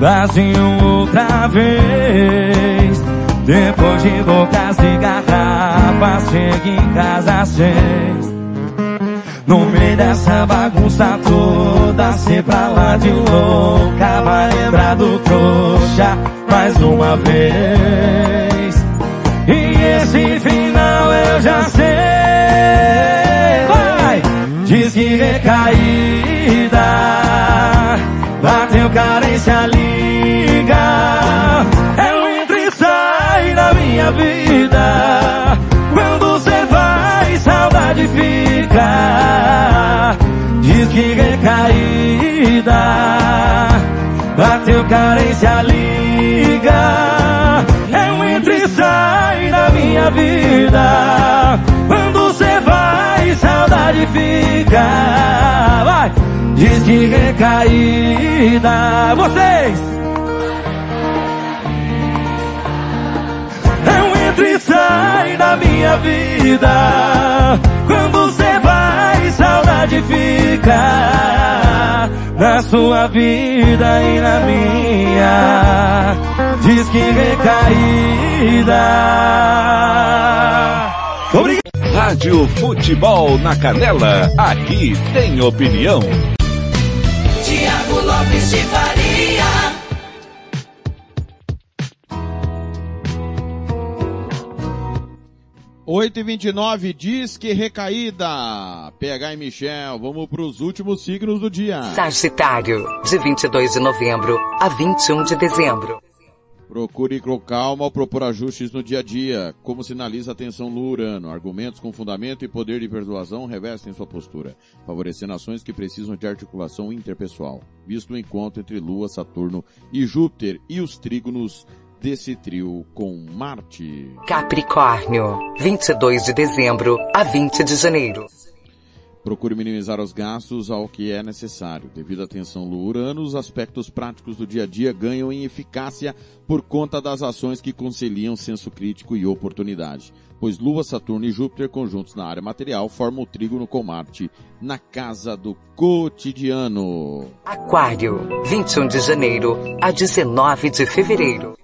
Vazinho outra vez. Depois de bocas e garrafas, chega em casa às seis. No meio dessa bagunça toda, cê pra lá de louca, vai lembrar do trouxa mais uma vez. E esse final eu já sei. Que recaída, bateu carência, liga. Eu entro e saio da minha vida. Quando cê vai, saudade fica. Diz que recaída, bateu carência, liga. Eu entro e saio da minha vida. Saudade fica. Vai! Diz que recaída. Vocês! Eu entro e saio da minha vida. Quando cê vai, saudade fica. Na sua vida e na minha. Diz que recaída. Obrigado. Rádio Futebol na Canela, aqui tem opinião. Tiago Lopes de Faria. Oito e vinte e nove, diz que recaída. PH e Michel, vamos para os últimos signos do dia. Sagitário, de 22 de novembro a 21 de dezembro. Procure com calma ao propor ajustes no dia a dia, como sinaliza a tensão Lua-Urano. Argumentos com fundamento e poder de persuasão revestem sua postura, favorecendo ações que precisam de articulação interpessoal, visto o encontro entre Lua, Saturno e Júpiter e os trígonos desse trio com Marte. Capricórnio, 22 de dezembro a 20 de janeiro. Procure minimizar os gastos ao que é necessário. Devido à tensão Lua-Urano, os aspectos práticos do dia a dia ganham em eficácia por conta das ações que conciliam senso crítico e oportunidade. Pois Lua, Saturno e Júpiter conjuntos na área material formam o trígono com Marte na casa do cotidiano. Aquário, 21 de janeiro a 19 de fevereiro.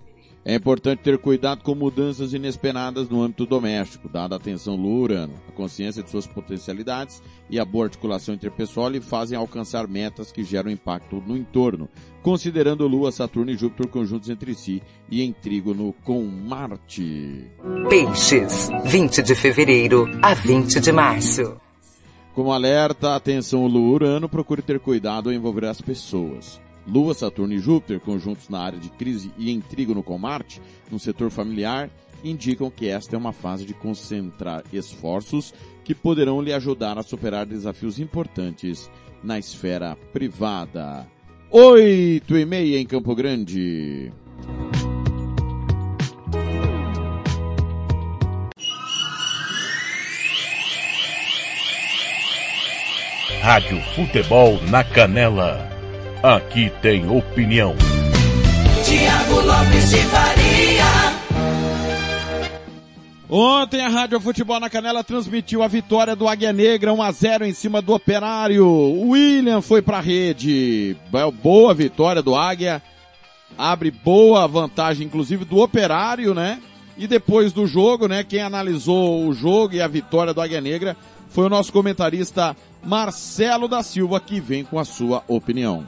É importante ter cuidado com mudanças inesperadas no âmbito doméstico, dada a atenção Lua-Urano. A consciência de suas potencialidades e a boa articulação interpessoal lhe fazem alcançar metas que geram impacto no entorno, considerando Lua, Saturno e Júpiter conjuntos entre si e em trígono com Marte. Peixes, 20 de fevereiro a 20 de março. Como alerta, atenção Lua-Urano, procure ter cuidado ao envolver as pessoas. Lua, Saturno e Júpiter, conjuntos na área de crise e em trígono com Marte, no setor familiar, indicam que esta é uma fase de concentrar esforços que poderão lhe ajudar a superar desafios importantes na esfera privada. Oito e meia em Campo Grande. Rádio Futebol na Canela. Aqui tem opinião. Tiago Lopes de Faria. Ontem a Rádio Futebol na Canela transmitiu a vitória do Águia Negra 1 a 0 em cima do Operário. William foi para a rede. Boa vitória do Águia. Abre boa vantagem inclusive do Operário, né? E depois do jogo, né, quem analisou o jogo e a vitória do Águia Negra foi o nosso comentarista Marcelo da Silva que vem com a sua opinião.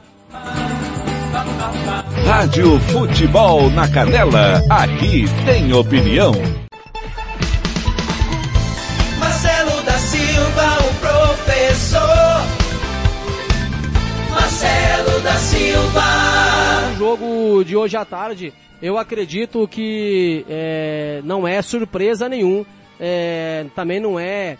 Rádio Futebol na Canela, aqui tem opinião. Marcelo da Silva, o professor. Marcelo da Silva. O jogo de hoje à tarde, eu acredito que é, não é surpresa nenhum. É, também não é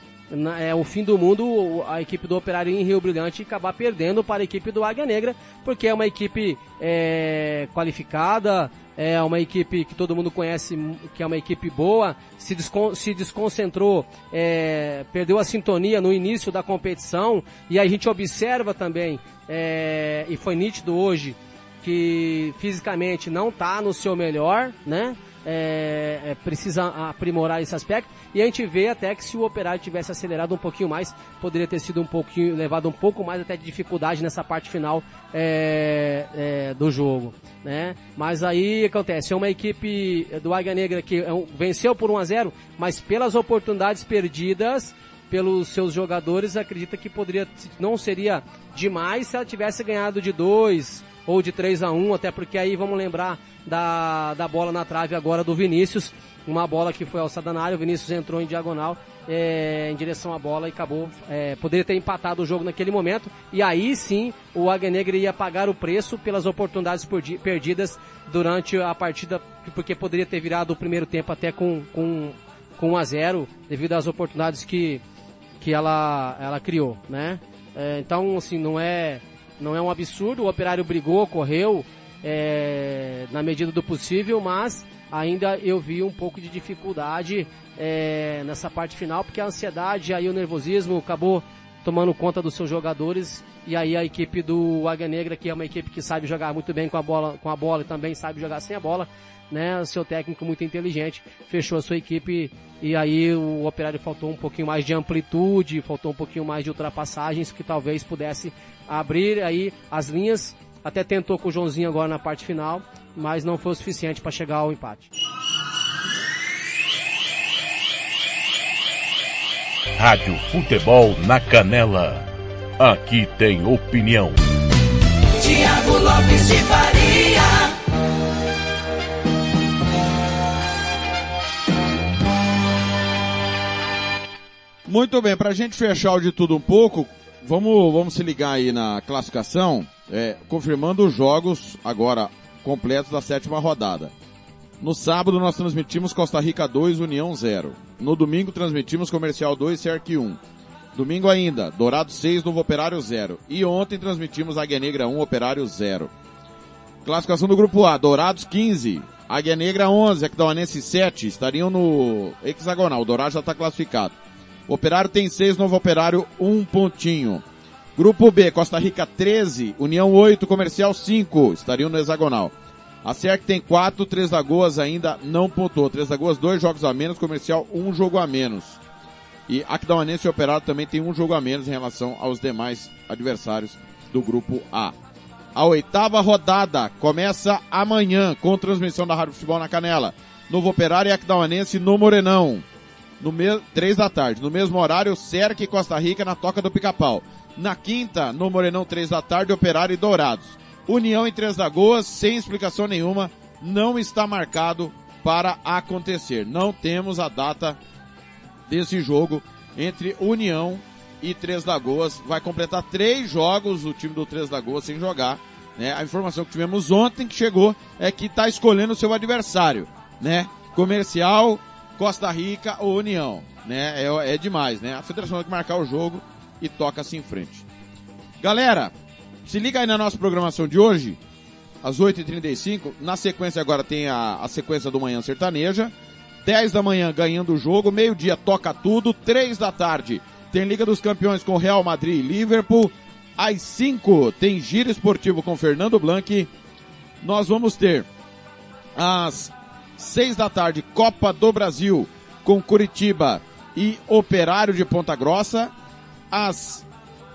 é o fim do mundo a equipe do Operário em Rio Brilhante acabar perdendo para a equipe do Águia Negra, porque é uma equipe é, qualificada, é uma equipe que todo mundo conhece, que é uma equipe boa, se, descon se desconcentrou, é, perdeu a sintonia no início da competição, e a gente observa também, é, e foi nítido hoje, que fisicamente não está no seu melhor, né? É, é, precisa aprimorar esse aspecto. E a gente vê até que se o operário tivesse acelerado um pouquinho mais, poderia ter sido um pouquinho, levado um pouco mais até de dificuldade nessa parte final é, é do jogo. Né? Mas aí acontece, é uma equipe do Águia Negra que é venceu por 1 a 0 mas pelas oportunidades perdidas pelos seus jogadores, acredita que poderia, não seria demais se ela tivesse ganhado de 2 ou de 3 a 1 até porque aí vamos lembrar da, da bola na trave agora do Vinícius. Uma bola que foi alçada na área, o Vinícius entrou em diagonal é, em direção à bola e acabou. É, poderia ter empatado o jogo naquele momento. E aí sim o Águia Negra ia pagar o preço pelas oportunidades perdidas durante a partida, porque poderia ter virado o primeiro tempo até com, com, com 1 a 0 devido às oportunidades que, que ela, ela criou, né? É, então, assim, não é, não é um absurdo. O Operário brigou, correu, é, na medida do possível, mas ainda eu vi um pouco de dificuldade é, nessa parte final, porque a ansiedade e o nervosismo acabou tomando conta dos seus jogadores e aí a equipe do Águia Negra, que é uma equipe que sabe jogar muito bem com a bola, com a bola e também sabe jogar sem a bola, né? Seu técnico muito inteligente fechou a sua equipe e aí o Operário faltou um pouquinho mais de amplitude, faltou um pouquinho mais de ultrapassagens que talvez pudesse abrir aí as linhas até tentou com o Joãozinho agora na parte final, mas não foi o suficiente para chegar ao empate. Rádio Futebol na Canela. Aqui tem opinião. Tiago Lopes de Faria. Muito bem, para a gente fechar o de tudo um pouco, vamos, vamos se ligar aí na classificação é, confirmando os jogos agora completos da sétima rodada. No sábado nós transmitimos Costa Rica 2, União 0. No domingo transmitimos Comercial 2, Cerque 1. Domingo ainda, Dourado 6, Novo Operário 0. E ontem transmitimos Águia Negra 1, Operário 0. Classificação do grupo A, Dourados 15, Águia Negra 11, Aquidauanense 7, estariam no hexagonal, o Dourado já está classificado. Operário tem 6, Novo Operário 1 pontinho. Grupo B, Costa Rica 13, União 8, Comercial 5, estariam no hexagonal. A CERC tem 4, Três Lagoas ainda não pontuou. Três Lagoas, dois jogos a menos, Comercial, um jogo a menos. E Aquidauanense e Operário também tem um jogo a menos em relação aos demais adversários do Grupo A. A oitava rodada começa amanhã com transmissão da Rádio Futebol na Canela. Novo Operário e Aquidauanense no Morenão. No me... três da tarde. No mesmo horário, CERC e Costa Rica na Toca do Pica-Pau. Na quinta, no Morenão, três da tarde, Operário e Dourados. União em Três Lagoas, sem explicação nenhuma, não está marcado para acontecer. Não temos a data desse jogo entre União e Três Lagoas. Vai completar três jogos o time do Três Lagoas sem jogar. Né? A informação que tivemos ontem que chegou é que está escolhendo o seu adversário, né? Comercial, Costa Rica ou União, né? É, é demais, né? A federação tem que marcar o jogo e toca-se em frente. Galera, se liga aí na nossa programação de hoje, às 8h35. Na sequência agora tem a, a sequência do Manhã Sertaneja. 10 da manhã ganhando o jogo, meio-dia toca tudo, 3 da tarde tem Liga dos Campeões com Real Madrid e Liverpool. Às 5 tem Giro Esportivo com Fernando Blanc. Nós vamos ter às 6 da tarde Copa do Brasil com Curitiba e Operário de Ponta Grossa. Às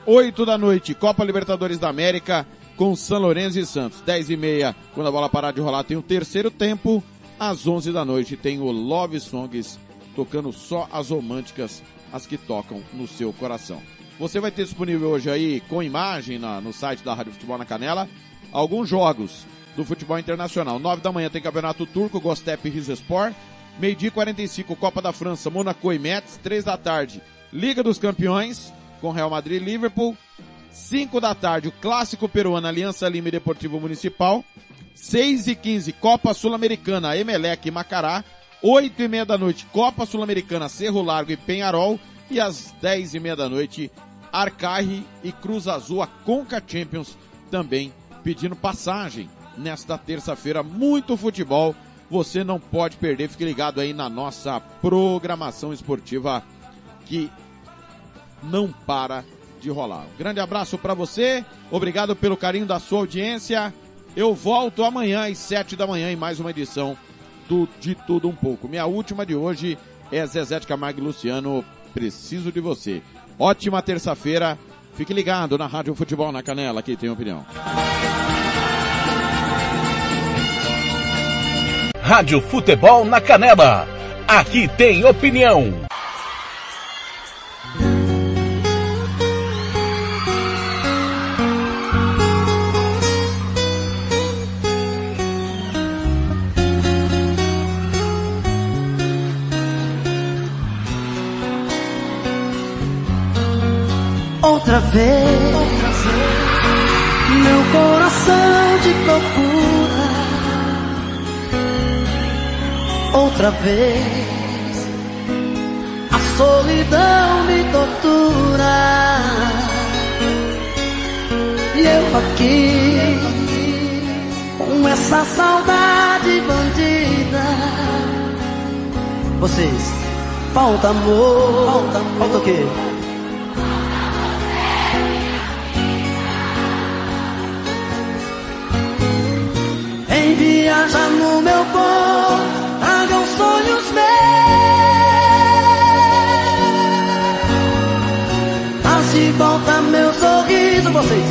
8 da noite, Copa Libertadores da América com São Lourenço e Santos. 10 e meia, quando a bola parar de rolar, tem o terceiro tempo. Às 11 da noite tem o Love Songs tocando só as românticas, as que tocam no seu coração. Você vai ter disponível hoje aí, com imagem na, no site da Rádio Futebol na Canela, alguns jogos do futebol internacional. 9 da manhã tem Campeonato Turco, Gostep e Rizespor. Meio-dia e 45, Copa da França, Monaco e Metz. 3 da tarde, Liga dos Campeões, com Real Madrid e Liverpool. 5 da tarde, o clássico peruano Aliança Lima e Deportivo Municipal. 6 e 15, Copa Sul-Americana, Emelec e Macará. 8 e meia da noite, Copa Sul-Americana, Cerro Largo e Penharol. E às 10 e meia da noite, Arcarri e Cruz Azul, a Conca Champions, também pedindo passagem nesta terça-feira. Muito futebol, você não pode perder. Fique ligado aí na nossa programação esportiva que não para de rolar. Um grande abraço para você, obrigado pelo carinho da sua audiência. Eu volto amanhã às 7 da manhã em mais uma edição do De Tudo Um Pouco. Minha última de hoje é Zezé de Camargo e Luciano, preciso de você. Ótima terça-feira, fique ligado na Rádio Futebol na Canela, aqui tem opinião. Rádio Futebol na Canela. Aqui tem opinião. Outra vez, meu coração te procura. Outra vez, a solidão me tortura. E eu aqui, com essa saudade bandida. Vocês, falta amor, falta, amor. falta o quê? Vem viajar no meu corpo, sonhos meus. Traz de volta meu sorriso, vocês.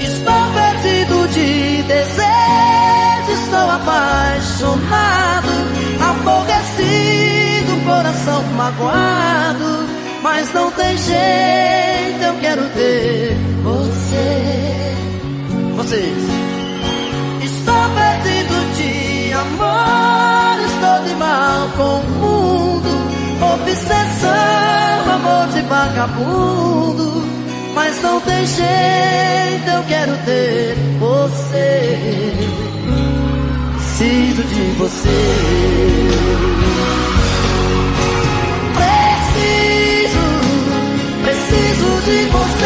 Estou perdido de desejo, estou apaixonado, aborrecido, coração magoado. Mas não tem jeito, eu quero ter. Vocês. Estou perdido de amor, estou de mal com o mundo. Obsessão, amor de vagabundo. Mas não tem jeito, eu quero ter você. Preciso de você. preciso de você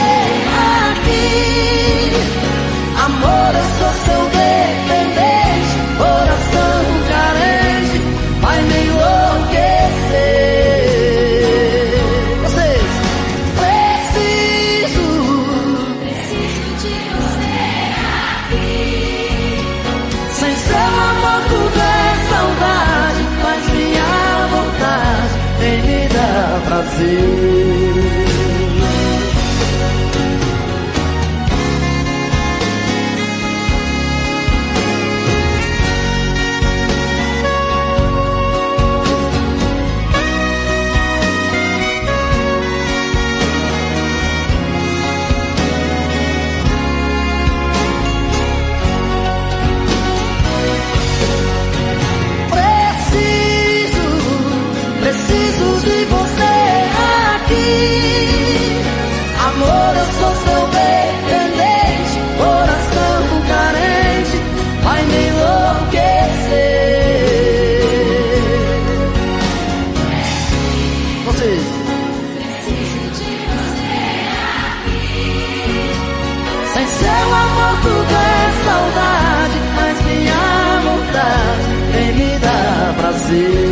Amor, eu sou seu dependente, coração carente, vai me enlouquecer. Vocês, preciso, preciso de você aqui. Sem seu amor tudo é saudade, mas minha vontade vem me dar prazer. Dar